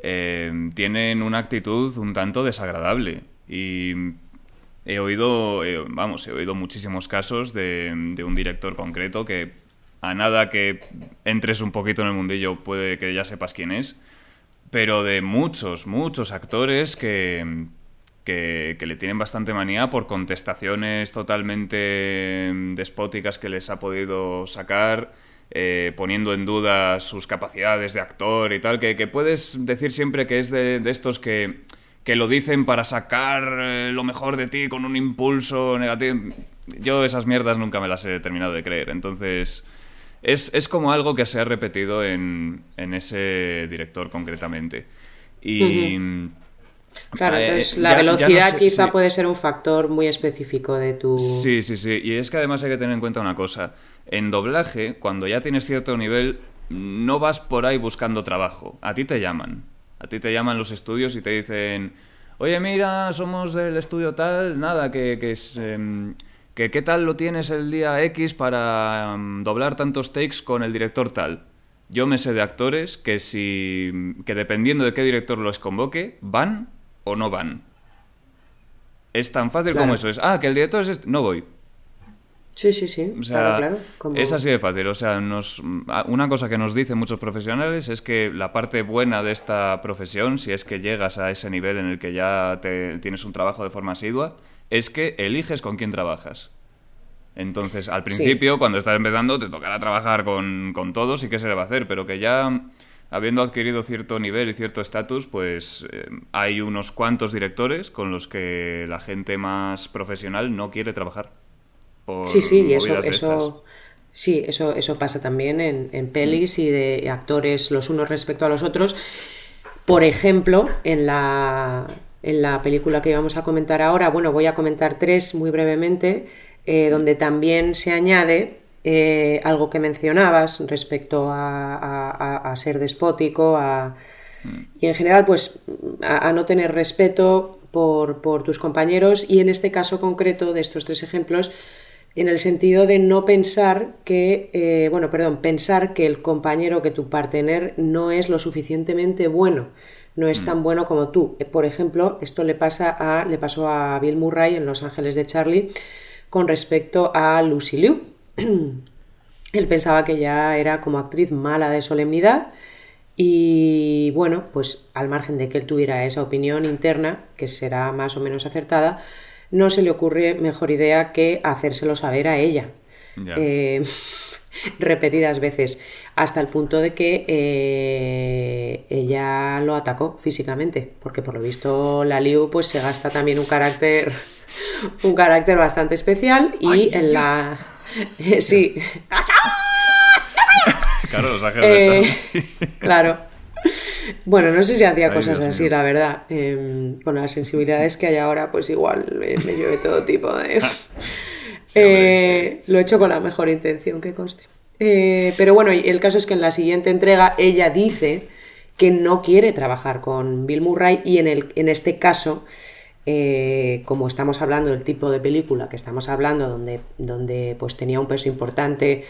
eh, tienen una actitud un tanto desagradable. Y he oído, eh, vamos, he oído muchísimos casos de, un director concreto que a nada que entres un poquito en el mundillo puede que ya sepas quién es, pero de muchos, muchos actores que, que, le tienen bastante manía por contestaciones totalmente despóticas que les ha podido sacar eh, poniendo en duda sus capacidades de actor y tal, que, puedes decir siempre que es de, estos que, lo dicen para sacar eh, lo mejor de ti con un impulso negativo. Yo esas mierdas nunca me las he terminado de creer, entonces... Es, como algo que se ha repetido en, ese director concretamente. Y... Claro, eh, entonces la velocidad quizá puede ser un factor muy específico de tu... Sí, sí, sí. Y es que además hay que tener en cuenta una cosa. En doblaje, cuando ya tienes cierto nivel, no vas por ahí buscando trabajo. A ti te llaman. A ti te llaman los estudios y te dicen, oye, mira, somos del estudio tal, nada, que, que es... Em, que qué tal lo tienes el día X para em, doblar tantos takes con el director tal. Yo me sé de actores que si que dependiendo de qué director los convoque, van o no van. Es tan fácil como eso. Es, ah, que el director es este, no voy. Sí, sí, sí. claro, claro. Es así de fácil. O sea, nos, una cosa que nos dicen muchos profesionales es que la parte buena de esta profesión, si es que llegas a ese nivel en el que ya te, tienes un trabajo de forma asidua, es que eliges con quién trabajas. Entonces, al principio, cuando estás empezando, te tocará trabajar con, con todos y qué se le va a hacer, pero que ya habiendo adquirido cierto nivel y cierto estatus, pues eh, hay unos cuantos directores con los que la gente más profesional no quiere trabajar sí, sí, eso, eso, sí, eso, eso pasa también en, pelis y de actores los unos respecto a los otros. Por ejemplo, en la, en la película que vamos a comentar ahora, bueno, voy a comentar tres muy brevemente. eh, donde también se añade eh, algo que mencionabas respecto a, ser despótico y en general pues a, no tener respeto por, tus compañeros y en este caso concreto de estos tres ejemplos en el sentido de no pensar que, eh, bueno, perdón, pensar que el compañero, que tu partener no es lo suficientemente bueno, no es tan bueno como tú. Por ejemplo, esto le, pasa a, le pasó a Bill Murray en Los Ángeles de Charlie con respecto a Lucy Liu. Él pensaba que ya era como actriz mala de solemnidad y bueno, pues al margen de que él tuviera esa opinión interna, que será más o menos acertada, no se le ocurre mejor idea que hacérselo saber a ella. Eh, repetidas veces, hasta el punto de que eh, ella lo atacó físicamente, porque por lo visto la Liu pues se gasta también un carácter un carácter bastante especial y en la sí. Claro, los eh, claro. Bueno, no sé si hacía cosas así, la verdad. Em, con las sensibilidades que hay ahora, pues igual me, llueve todo tipo de... Eh, lo he hecho con la mejor intención que conste. Eh, pero bueno, el caso es que en la siguiente entrega ella dice que no quiere trabajar con Bill Murray y en, el, en este caso, eh, como estamos hablando del tipo de película que estamos hablando, donde, donde pues tenía un peso importante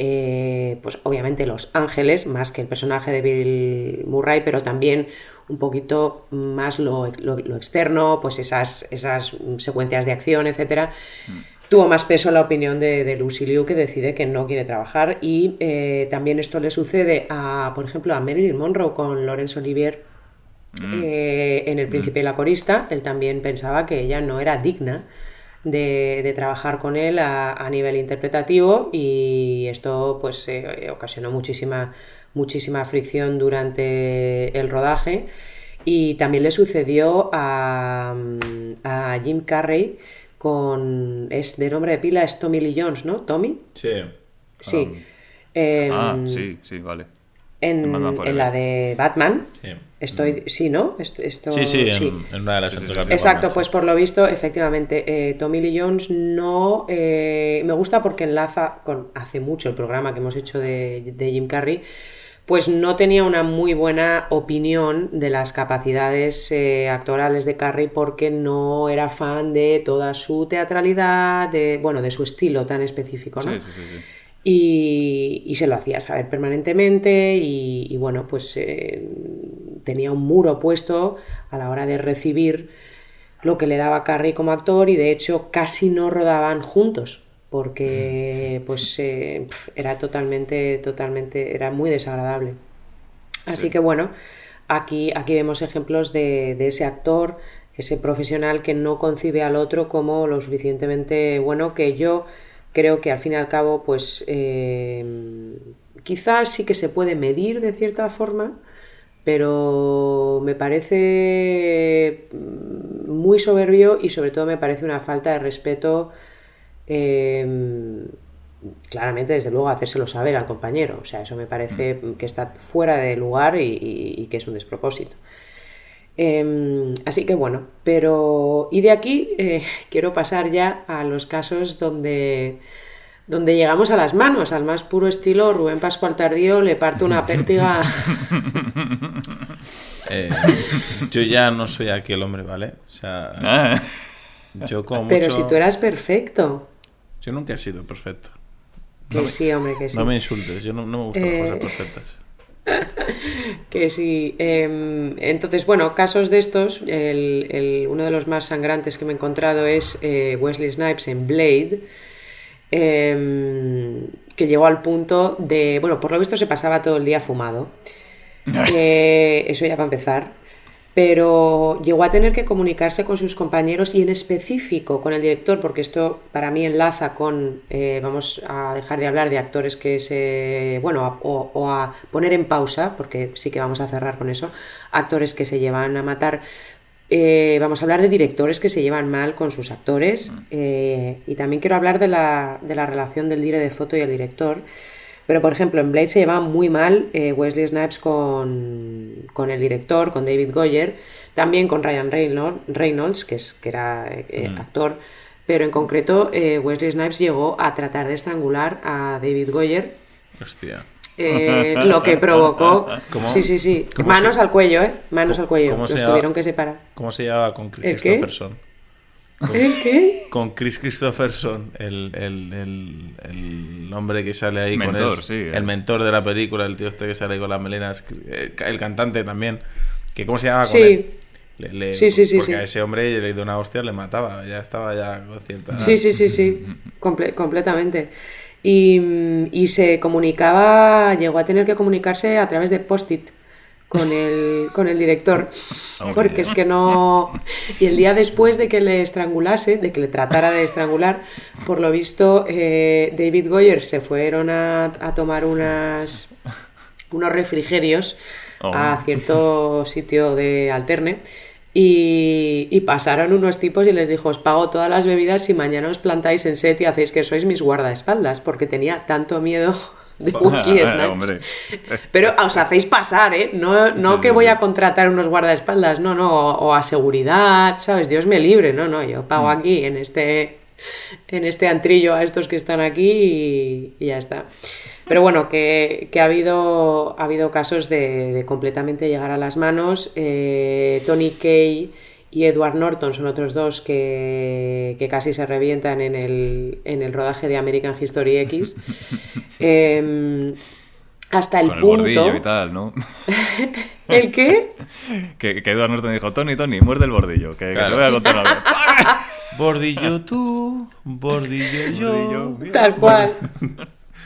eh, pues obviamente Los Ángeles, más que el personaje de Bill Murray, pero también un poquito más lo, externo, pues esas, esas secuencias de acción, etc. Mm. Tuvo más peso la opinión de, Lucy Liu, que decide que no quiere trabajar. Y eh, también esto le sucede a, por ejemplo, a Marilyn Monroe con Laurence Olivier mm. eh, en El Príncipe y la Corista. Él también pensaba que ella no era digna de, trabajar con él a, nivel interpretativo y esto pues eh, ocasionó muchísima, muchísima fricción durante el rodaje y también le sucedió a, a Jim Carrey con es de nombre de pila es Tommy Lee Jones, ¿no? Tommy. Sí. Sí. Um, ah, sí, sí, vale. En, la de Batman. Sí. Estoy, sí, ¿no? Esto, sí, sí, En, una de las Exacto, pues por lo visto, efectivamente, eh, Tommy Lee Jones no eh, me gusta porque enlaza con hace mucho el programa que hemos hecho de, Jim Carrey, pues no tenía una muy buena opinión de las capacidades eh, actorales de Carrey porque no era fan de toda su teatralidad, de bueno, de su estilo tan específico, ¿no? Sí, sí, sí. Y, se lo hacía saber permanentemente y, bueno, pues eh, tenía un muro puesto a la hora de recibir lo que le daba Carrey como actor y de hecho casi no rodaban juntos porque pues eh, era totalmente, totalmente, era muy desagradable. Así que bueno, aquí, aquí vemos ejemplos de, de ese actor, ese profesional que no concibe al otro como lo suficientemente bueno que yo creo que al fin y al cabo, pues eh, quizás sí que se puede medir de cierta forma, pero me parece muy soberbio y sobre todo me parece una falta de respeto. Em, claramente, desde luego, hacérselo saber al compañero. O sea, eso me parece mm. que está fuera de lugar y que es un despropósito. Em, así que bueno, pero y de aquí eh, quiero pasar ya a los casos donde, donde llegamos a las manos, al más puro estilo Rubén Pascual Tardío le parte una pértiga. Eh, yo ya no soy aquel hombre, ¿vale? O sea, ah. yo como Pero si tú eras perfecto. Yo nunca he sido perfecto. Que sí, hombre, que sí. No me insultes, yo no, me gustan las cosas eh, perfectas. que sí. Em, entonces, bueno, casos de estos, uno de los más sangrantes que me he encontrado es eh, Wesley Snipes en Blade, em, que llegó al punto de, bueno, por lo visto se pasaba todo el día fumado. Eh, eso ya va a empezar pero llegó a tener que comunicarse con sus compañeros y en específico con el director, porque esto para mí enlaza con, eh, vamos a dejar de hablar de actores que se, bueno, o, a poner en pausa, porque sí que vamos a cerrar con eso, actores que se llevan a matar. Eh, vamos a hablar de directores que se llevan mal con sus actores eh, y también quiero hablar de la, de la relación del dire de foto y el director. Pero, por ejemplo, en Blade se llevaba muy mal eh, Wesley Snipes con, el director, con David Goyer, también con Ryan Reynolds, que, es, que era mm. actor. pero en concreto Wesley Snipes llegó a tratar de estrangular a David Goyer. Hostia. Eh, lo que provocó. ¿Cómo? Sí, sí, sí. ¿Cómo Manos se- al cuello, ¿eh? Manos ¿Cómo- al cuello. cómo Los llama? tuvieron que separar. ¿Cómo se llama con Chris ¿El qué? Christopherson? ¿El qué? Con Chris Christopherson, el, el, el, el hombre que sale ahí con Mentor, él. sí, eh. El mentor de la película, el tío este que sale ahí con las melenas. eh, El cantante también. que ¿Cómo se llama con Sí. él? Le- le- Sí, sí, sí, Porque sí. a ese hombre le dio una hostia, le mataba. Ya estaba ya con cierta... Sí, sí, sí, sí, comple- completamente. Y, y se comunicaba, llegó a tener que comunicarse a través de post-it con el, con el director, porque es que no... Y el día después de que le estrangulase, de que le tratara de estrangular, por lo visto eh, David Goyer se fueron a, a tomar unas, unos refrigerios Oh. a cierto sitio de alterne. Y, y pasaron unos tipos y les dijo, os pago todas las bebidas si mañana os plantáis en set y hacéis que sois mis guardaespaldas, porque tenía tanto miedo de Wesley Snipes. Hombre. Pero os hacéis pasar, ¿eh? No, no Sí, que sí, voy sí. a contratar unos guardaespaldas, no, no, o, o a seguridad, ¿sabes? Dios me libre, no, no, yo pago Mm. aquí en este, en este antrillo a estos que están aquí y, y ya está. Pero bueno, que, que ha, habido, ha habido casos de, de completamente llegar a las manos. Eh, Tony Kay y Edward Norton son otros dos que, que casi se revientan en el, en el rodaje de American History X. Em, hasta el Con el punto. bordillo y tal, ¿no? ¿El qué? que, que Edward Norton dijo, Tony, Tony, muerde el bordillo, que, que Claro. te voy a contar algo. Bordillo tú, bordillo yo. Bordillo. Tal cual.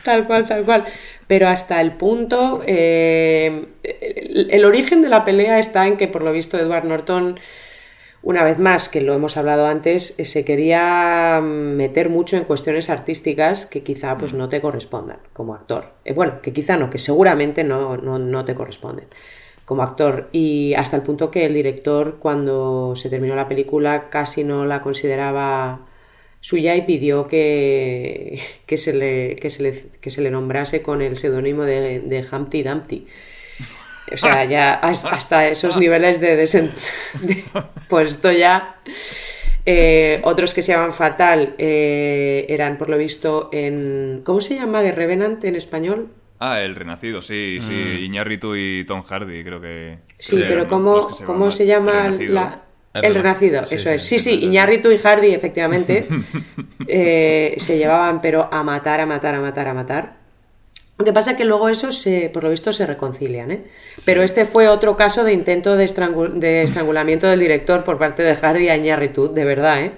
Tal cual, tal cual. Pero hasta el punto. eh, el, el origen de la pelea está en que, por lo visto, Edward Norton, una vez más, que lo hemos hablado antes, eh, se quería meter mucho en cuestiones artísticas que quizá pues, no te correspondan como actor. Eh, bueno, que quizá no, que seguramente no, no, no te corresponden como actor. Y hasta el punto que el director, cuando se terminó la película, casi no la consideraba suya y pidió que, que, se, le, que, se, le, que se le nombrase con el seudónimo de, de Humpty Dumpty. O sea, ya has- hasta esos niveles de, desen- de- Pues esto ya... Eh, otros que se llaman Fatal eh, eran, por lo visto, en... ¿Cómo se llama de Revenant en español? Ah, el renacido, sí, sí. Iñárritu y Tom Hardy, creo que. Sí, pero ¿cómo, que se cómo se llama Renacido. la- El el Rena- renacido? sí, eso sí, es. Sí, sí, sí, sí. Iñárritu y Hardy, efectivamente, eh, se llevaban, pero a matar, a matar, a matar, a matar. Lo que pasa es que luego esos, se, por lo visto, se reconcilian, ¿eh? Pero este fue otro caso de intento de, estrangu- de estrangulamiento del director por parte de Hardy a de verdad, ¿eh?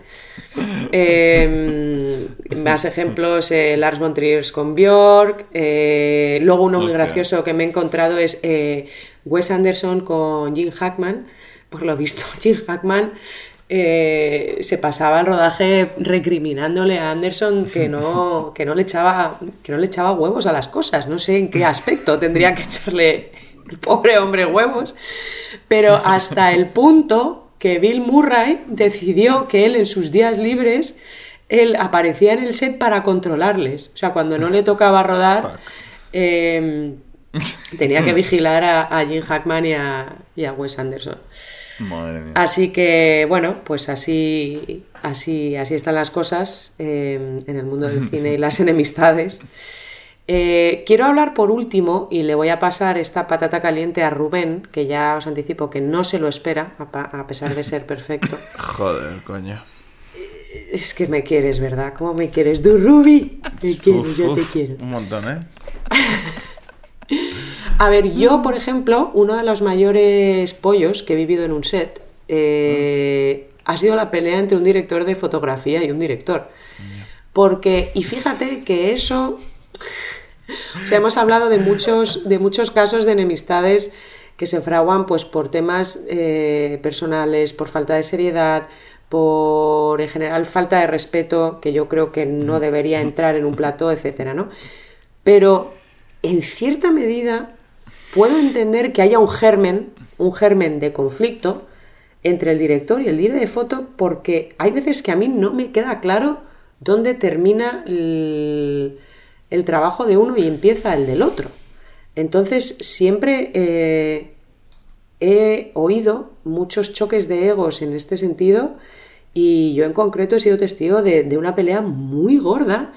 Eh, más ejemplos, eh, Lars von Trier con Björk. eh, luego uno muy gracioso que me he encontrado es eh, Wes Anderson con Jim Hackman. Por lo visto, Jim Hackman eh, se pasaba el rodaje recriminándole a Anderson que no, que, no le echaba, que no le echaba huevos a las cosas. No sé en qué aspecto tendría que echarle el pobre hombre huevos. Pero hasta el punto que Bill Murray decidió que él en sus días libres él aparecía en el set para controlarles. O sea, cuando no le tocaba rodar, eh, tenía que vigilar a, a Jim Hackman y a, y a Wes Anderson. Madre mía. Así que, bueno, pues así, así, así están las cosas eh, en el mundo del cine y las enemistades. Eh, quiero hablar por último, y le voy a pasar esta patata caliente a Rubén, que ya os anticipo que no se lo espera, a, pesar de ser perfecto. Joder, coño. Es que me quieres, ¿verdad? ¿Cómo me quieres? ¡Du Ruby! Te quiero, Uf, yo te quiero. Un montón, ¿eh? A ver, yo, por ejemplo, uno de los mayores pollos que he vivido en un set eh, ha sido la pelea entre un director de fotografía y un director. Porque, y fíjate que eso. O sea, hemos hablado de muchos, de muchos casos de enemistades que se fraguan pues, por temas eh, personales, por falta de seriedad, por en general falta de respeto, que yo creo que no debería entrar en un plató, etcétera, ¿no? Pero en cierta medida puedo entender que haya un germen, un germen de conflicto entre el director y el director de foto, porque hay veces que a mí no me queda claro dónde termina el, trabajo de uno y empieza el del otro. Entonces, siempre eh, he oído muchos choques de egos en este sentido Y yo en concreto he sido testigo de, de una pelea muy gorda,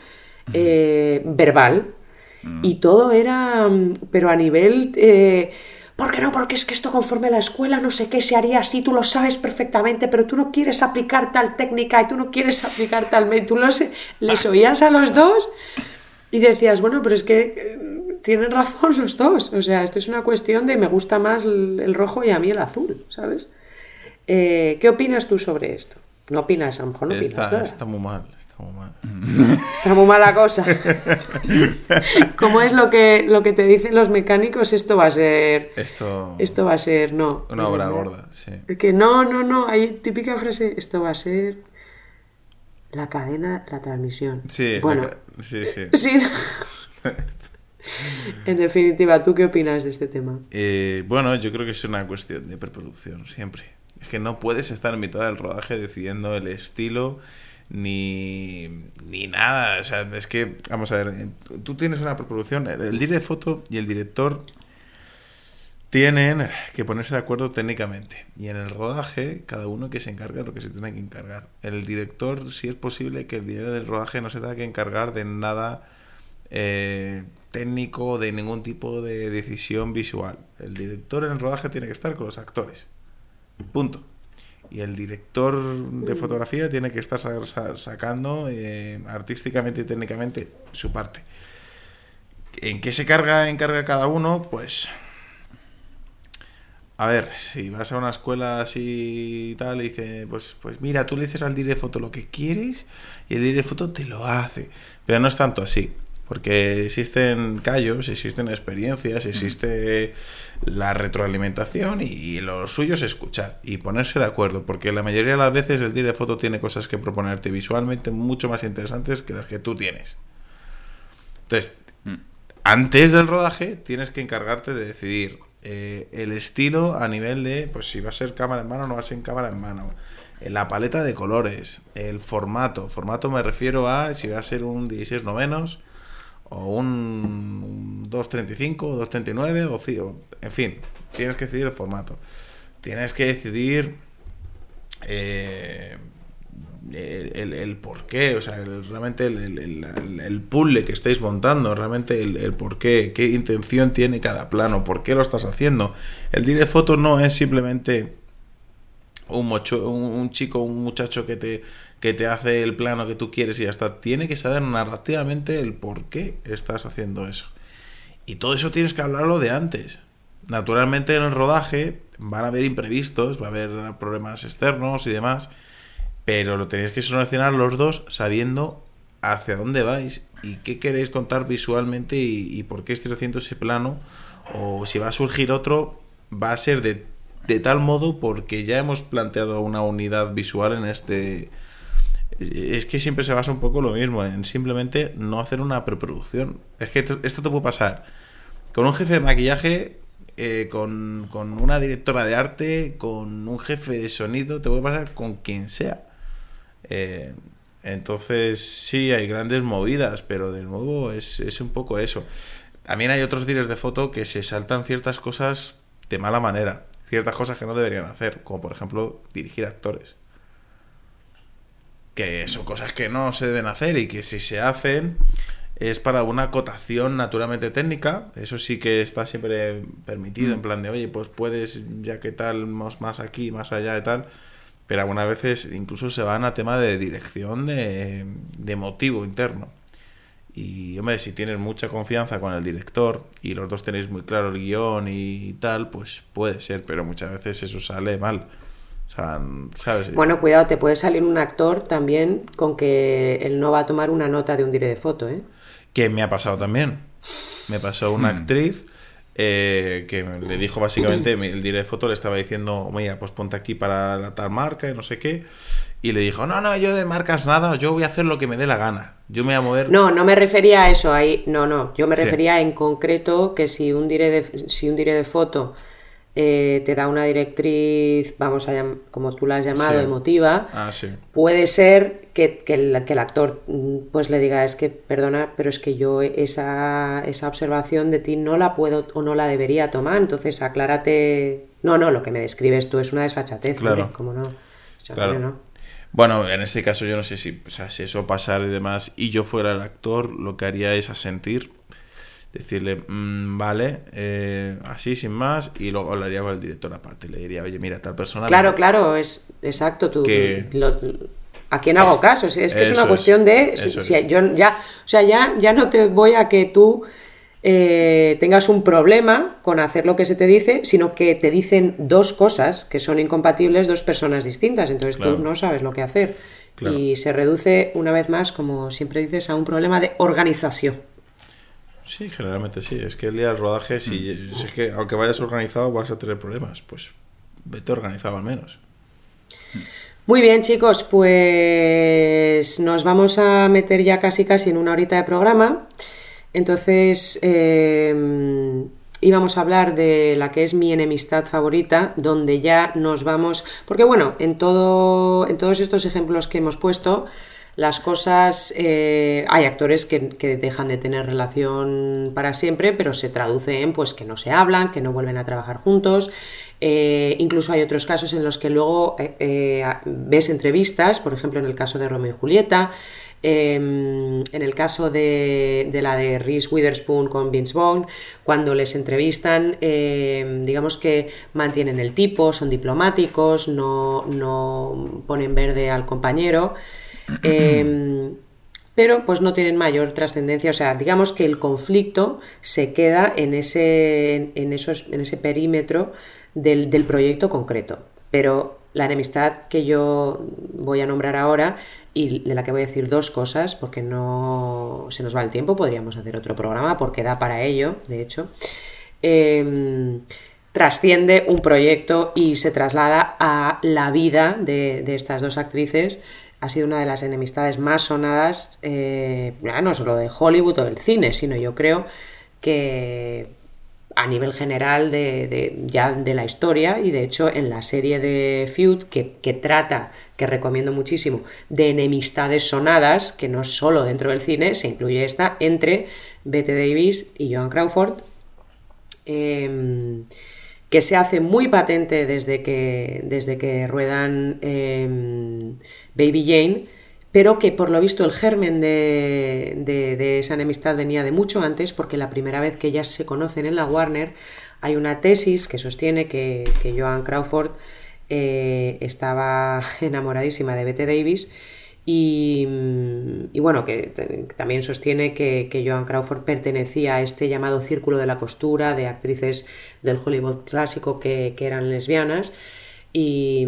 eh, verbal, y todo era, mm, pero a nivel... Eh, ¿Por qué no? Porque es que esto conforme a la escuela no sé qué se haría así, tú lo sabes perfectamente, pero tú no quieres aplicar tal técnica y tú no quieres aplicar tal método. Tú los, les oías a los dos y decías, bueno, pero es que eh, tienen razón los dos. O sea, esto es una cuestión de me gusta más el, el rojo y a mí el azul, ¿sabes? Eh, ¿Qué opinas tú sobre esto? No opinas, a lo mejor no opinas Está, nada. está muy mal, está muy mal. Está muy mala cosa. Como es lo que, lo que te dicen los mecánicos, esto va a ser... Esto, Esto va a ser, no. una obra gorda, sí. Que no, no, no, hay típica frase, esto va a ser la cadena, la transmisión. Sí, bueno, sí, sí. sí. en definitiva, ¿tú qué opinas de este tema? Eh, bueno, yo creo que es una cuestión de preproducción, siempre. Es que no puedes estar en mitad del rodaje decidiendo el estilo ni, ni nada. O sea, es que, vamos a ver, eh, tú tienes una preproducción, el director de foto y el director tienen que ponerse de acuerdo técnicamente. Y en el rodaje, cada uno que se encargue de lo que se tiene que encargar. El director, si es posible, que el día del rodaje no se tenga que encargar de nada eh, técnico, de ningún tipo de decisión visual. El director en el rodaje tiene que estar con los actores. Punto. Y el director de fotografía tiene que estar sa- sa- sacando eh, artísticamente y técnicamente su parte. ¿En qué se carga, encarga cada uno? Pues a ver, si vas a una escuela así y tal, y dice, pues, pues mira, tú le dices al director de foto lo que quieres y el director de foto te lo hace. Pero no es tanto así, porque existen callos, existen experiencias, existe la retroalimentación y, lo suyo es escuchar y ponerse de acuerdo, porque la mayoría de las veces el director de foto tiene cosas que proponerte visualmente mucho más interesantes que las que tú tienes. Entonces, Mm. antes del rodaje tienes que encargarte de decidir eh, el estilo a nivel de, pues si va a ser cámara en mano o no va a ser cámara en mano, eh, la paleta de colores, el formato. Formato me refiero a si va a ser un 16 novenos o un, un 235 o 239 o, ci- o- en fin, tienes que decidir el formato. Tienes que decidir eh, el, el, el por qué, o sea, el- realmente el, puzzle que estáis montando, realmente el, el por qué, qué intención tiene cada plano, por qué lo estás haciendo. El direct foto no es simplemente un, mocho, un, chico, un muchacho que te, que te hace el plano que tú quieres y ya está. Tiene que saber narrativamente el por qué estás haciendo eso. Y todo eso tienes que hablarlo de antes. Naturalmente en el rodaje van a haber imprevistos, va a haber problemas externos y demás, pero lo tenéis que solucionar los dos sabiendo hacia dónde vais y qué queréis contar visualmente y, y por qué estáis haciendo ese plano o si va a surgir otro va a ser de, de tal modo porque ya hemos planteado una unidad visual en este es que siempre se basa un poco lo mismo en simplemente no hacer una preproducción. Es que esto, te puede pasar con un jefe de maquillaje eh, con, con una directora de arte con un jefe de sonido te puede pasar con quien sea. Eh, entonces, sí, hay grandes movidas, pero de nuevo es, es un poco eso. También hay otros directores de foto que se saltan ciertas cosas de mala manera, ciertas cosas que no deberían hacer, como por ejemplo dirigir actores. Que son cosas que no se deben hacer y que si se hacen es para una acotación naturalmente técnica, eso sí que está siempre permitido, en plan de, oye, pues puedes, ya que tal, más, más aquí, más allá y tal, pero algunas veces incluso se van a tema de dirección de, de motivo interno. Y, hombre, si tienes mucha confianza con el director y los dos tenéis muy claro el guion y tal, pues puede ser, pero muchas veces eso sale mal. O sea, ¿sabes? Bueno, cuidado, te puede salir un actor también con que él no va a tomar una nota de un dire de foto, ¿eh? Que me ha pasado también. Me pasó una actriz eh, que le dijo básicamente, el director de foto le estaba diciendo, mira, pues ponte aquí para la tal marca y no sé qué. Y le dijo, no, no, yo de marcas nada, yo voy a hacer lo que me dé la gana. Yo me voy a mover. No, no me refería a eso ahí. No, no. Yo me Sí. refería en concreto que si un dire de, si un dire de foto eh, te da una directriz, vamos a llam- como tú la has llamado, Sí. emotiva, Ah, sí. puede ser que, que el, que el actor mm, pues le diga, es que, perdona, pero es que yo esa, esa observación de ti no la puedo o no la debería tomar, entonces aclárate. No, no, lo que me describes tú es una desfachatez, Claro. hombre, ¿cómo no? O sea, Claro. no. Bueno, en este caso yo no sé si, o sea, si eso pasara y demás, y yo fuera el actor, lo que haría es asentir, decirle, "Mm, vale, eh, así sin más, y luego hablaría con el director aparte. Le diría, oye, mira, tal persona. Claro, claro, es exacto. Tú, Que- lo- ¿A quién hago caso? Es que es una es, cuestión de. si- eso si es. yo ya, o sea, ya, ya no te voy a que tú eh, tengas un problema con hacer lo que se te dice, sino que te dicen dos cosas que son incompatibles dos personas distintas. Entonces Claro. tú no sabes lo que hacer. Claro. Y se reduce, una vez más, como siempre dices, a un problema de organización. Sí, generalmente sí. Es que el día del rodaje, si, si es que aunque vayas organizado, vas a tener problemas. Pues vete organizado al menos. Muy bien, chicos, pues nos vamos a meter ya casi casi en una horita de programa. Entonces, eh, íbamos a hablar de la que es mi enemistad favorita, donde ya nos vamos. Porque, bueno, en, todo, en todos estos ejemplos que hemos puesto, las cosas. eh, hay actores que, dejan de tener relación para siempre, pero se traduce en pues, que no se hablan, que no vuelven a trabajar juntos. Eh, incluso hay otros casos en los que luego eh, ves entrevistas, por ejemplo en el caso de Romeo y Julieta, eh, en el caso de, la de Reese Witherspoon con Vince Vaughn, cuando les entrevistan, eh, digamos que mantienen el tipo, son diplomáticos, no, ponen verde al compañero. eh, pero pues no tienen mayor trascendencia, o sea, digamos que el conflicto se queda en ese, en esos, en ese perímetro del, del proyecto concreto. Pero la enemistad que yo voy a nombrar ahora y de la que voy a decir dos cosas, porque no se nos va el tiempo, podríamos hacer otro programa porque da para ello, de hecho, eh, trasciende un proyecto y se traslada a la vida de, de estas dos actrices. Ha sido una de las enemistades más sonadas, eh, no solo de Hollywood o del cine, sino yo creo que a nivel general de, ya de la historia y de hecho en la serie de Feud que, que trata, que recomiendo muchísimo, de enemistades sonadas, que no solo dentro del cine, se incluye esta entre Bette Davis y Joan Crawford, em, que se hace muy patente desde que, desde que ruedan em, Baby Jane, pero que por lo visto el germen de, de- esa enemistad venía de mucho antes, porque la primera vez que ellas se conocen en la Warner hay una tesis que sostiene que, que Joan Crawford eh, estaba enamoradísima de Bette Davis y, y bueno, que, también sostiene que, que Joan Crawford pertenecía a este llamado círculo de la costura de actrices del Hollywood clásico que, que eran lesbianas y,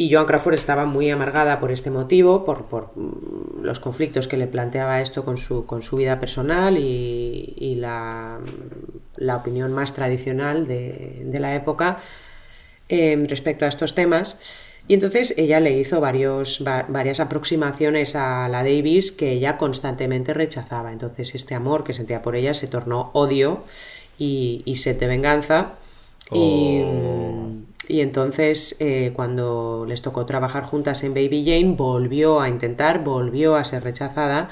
y Joan Crawford estaba muy amargada por este motivo, por, por, mm, los conflictos que le planteaba esto con su, con su vida personal y, y la, la opinión más tradicional de, de la época eh, respecto a estos temas. Y entonces ella le hizo varios, va- varias aproximaciones a la Davis que ella constantemente rechazaba. Entonces este amor que sentía por ella se tornó odio y, y sed de venganza. Oh. y entonces eh, cuando les tocó trabajar juntas en Baby Jane volvió a intentar, volvió a ser rechazada.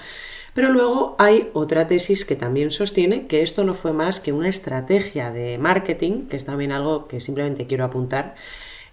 Pero luego hay otra tesis que también sostiene que esto no fue más que una estrategia de marketing, que es también algo que simplemente quiero apuntar,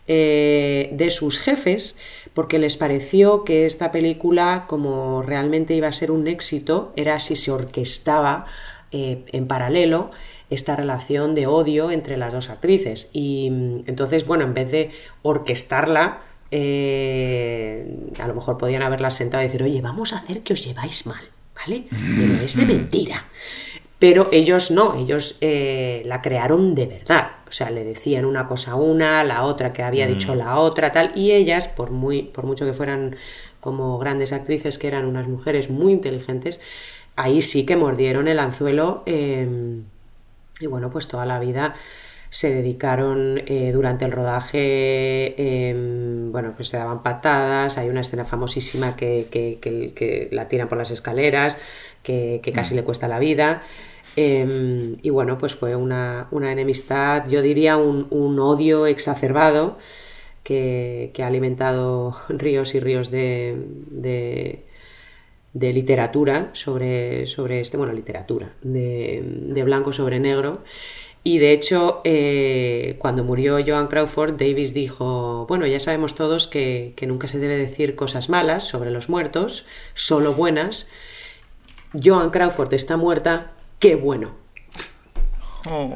eh, de sus jefes, porque les pareció que esta película, como realmente iba a ser un éxito, era si se orquestaba eh, en paralelo esta relación de odio entre las dos actrices. Y mm, entonces, bueno, en vez de orquestarla, eh, a lo mejor podían haberla sentado y decir, oye, vamos a hacer que os lleváis mal, ¿vale? Pero es de mentira. Pero ellos no, ellos eh, la crearon de verdad. O sea, le decían una cosa a una, la otra que había dicho la otra, tal. Y ellas, por, muy, por mucho que fueran como grandes actrices, que eran unas mujeres muy inteligentes, ahí sí que mordieron el anzuelo. eh, y bueno, pues toda la vida se dedicaron eh, durante el rodaje, eh, bueno, pues se daban patadas, hay una escena famosísima que, que- que- que la tiran por las escaleras, que, casi le cuesta la vida. eh, y bueno, pues fue una, una enemistad, yo diría un, un odio exacerbado que, que ha alimentado ríos y ríos de, de, de literatura sobre, sobre este, bueno, literatura, de, de blanco sobre negro. Y de hecho, eh, cuando murió Joan Crawford, Davis dijo, bueno, ya sabemos todos que, que nunca se debe decir cosas malas sobre los muertos, solo buenas. Joan Crawford está muerta, qué bueno.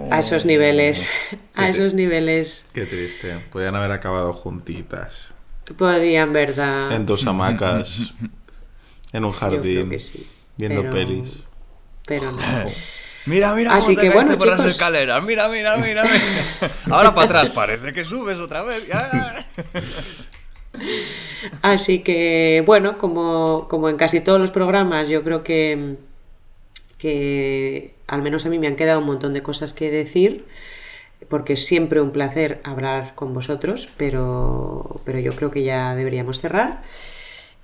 A esos niveles, a esos niveles. Qué triste. Podían haber acabado juntitas. Podían, ¿verdad? En dos hamacas. en un Yo creo jardín. que sí. Viendo Pero- pelis. Pero no. Mira, mira, Así cómo te que caíste bueno, por las escaleras. Mira, mira, mira, mira. Ahora para atrás, parece que subes otra vez. Así que, bueno, como, como en casi todos los programas, yo creo que, que al menos a mí me han quedado un montón de cosas que decir, porque es siempre un placer hablar con vosotros, pero, pero yo creo que ya deberíamos cerrar.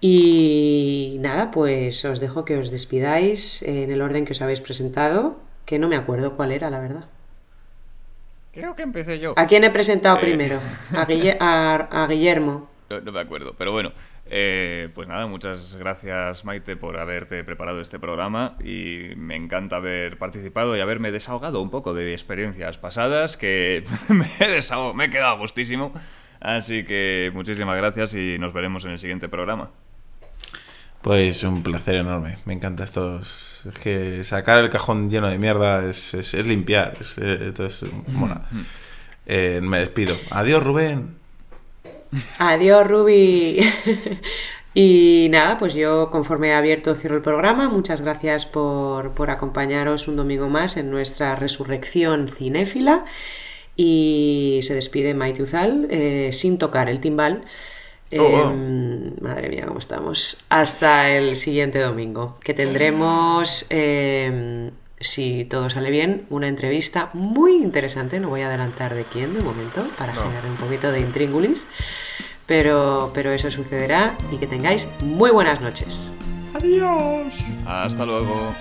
Y nada, pues os dejo que os despidáis en el orden que os habéis presentado, que no me acuerdo cuál era, la verdad. Creo que empecé yo. ¿A quién he presentado Eh. primero? A, Guille- a- a Guillermo. No, no me acuerdo, pero bueno. eh, pues nada, muchas gracias Maite por haberte preparado este programa y me encanta haber participado y haberme desahogado un poco de experiencias pasadas que me he, desaho- me he quedado a gustísimo. Así que muchísimas gracias y nos veremos en el siguiente programa. Pues un placer enorme. Me encanta estos. Es que sacar el cajón lleno de mierda es, es- es limpiar. Es, esto es mola. Eh, me despido. Adiós, Rubén. Adiós, Ruby. y nada, pues yo conforme he abierto cierro el programa. Muchas gracias por, por acompañaros un domingo más en nuestra resurrección cinéfila. Y se despide Maite Uzal eh, sin tocar el timbal. Oh, wow. Em, madre mía, cómo estamos. Hasta el siguiente domingo, que tendremos, em, si todo sale bien, una entrevista muy interesante. No voy a adelantar de quién de momento, para generar un poquito de intríngulis. Pero, pero eso sucederá y que tengáis muy buenas noches. Hasta luego.